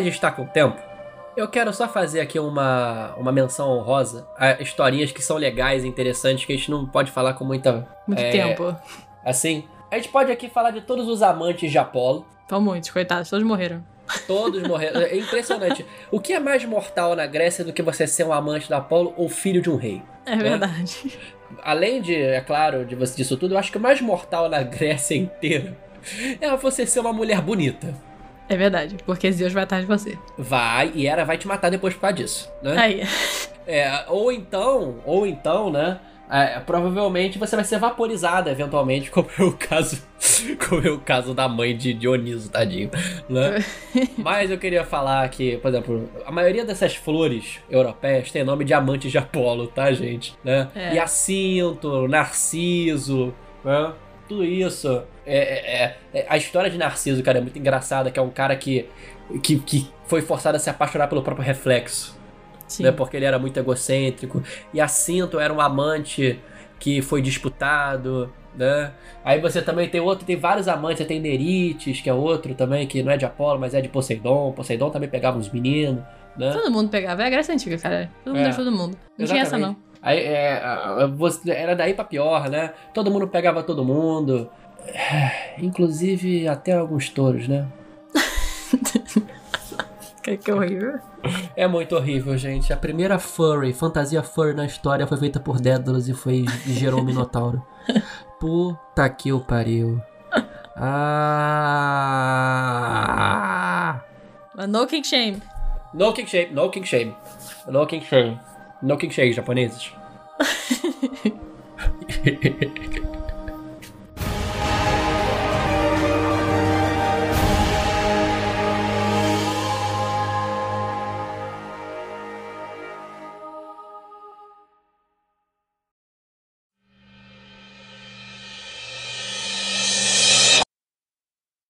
Gente tá com o tempo, eu quero só fazer aqui uma, uma menção honrosa a historinhas que são legais e interessantes que a gente não pode falar com muita. Muito é, tempo. Assim, a gente pode aqui falar de todos os amantes de Apolo. São muitos, coitados, todos morreram. Todos morreram. É impressionante. O que é mais mortal na Grécia do que você ser um amante da Apolo ou filho de um rei? É verdade. Além de, é claro, de você disso tudo, eu acho que o mais mortal na Grécia inteira é você ser uma mulher bonita. É verdade, porque Zeus vai atrás de você. Vai, e ela vai te matar depois por causa disso, né? Aí. É, ou então, ou então, né? é, provavelmente você vai ser vaporizada eventualmente, como é o caso, como é o caso da mãe de Dioniso, tadinho, né? Mas eu queria falar que, por exemplo, a maioria dessas flores europeias tem nome de amantes de Apolo, tá, gente? Né? É. Jacinto, Narciso, né? Tudo isso. É, é- é- é- a história de Narciso, cara, é muito engraçada, que é um cara que, que, que foi forçado a se apaixonar pelo próprio reflexo Sim. né, porque ele era muito egocêntrico. E Jacinto era um amante que foi disputado, né? Aí você também tem outro, tem vários amantes, você tem Nerites, que é outro também, que não é de Apolo, mas é de Poseidon. Poseidon também pegava uns meninos, né? Todo mundo pegava. É a Grécia Antiga, cara. Todo mundo É. todo mundo. Não tinha essa, não. Exatamente. Aí, é, a- a- você- era daí pra pior, né? Todo mundo pegava todo mundo. Inclusive até alguns touros, né? Que, que horrível. É muito horrível, gente. A primeira furry, fantasia furry na história foi feita por Dédalus e foi e gerou um minotauro. Puta que o pariu. Ah! No king shame. No king shame, no king shame. No king shame. No king shame, japoneses.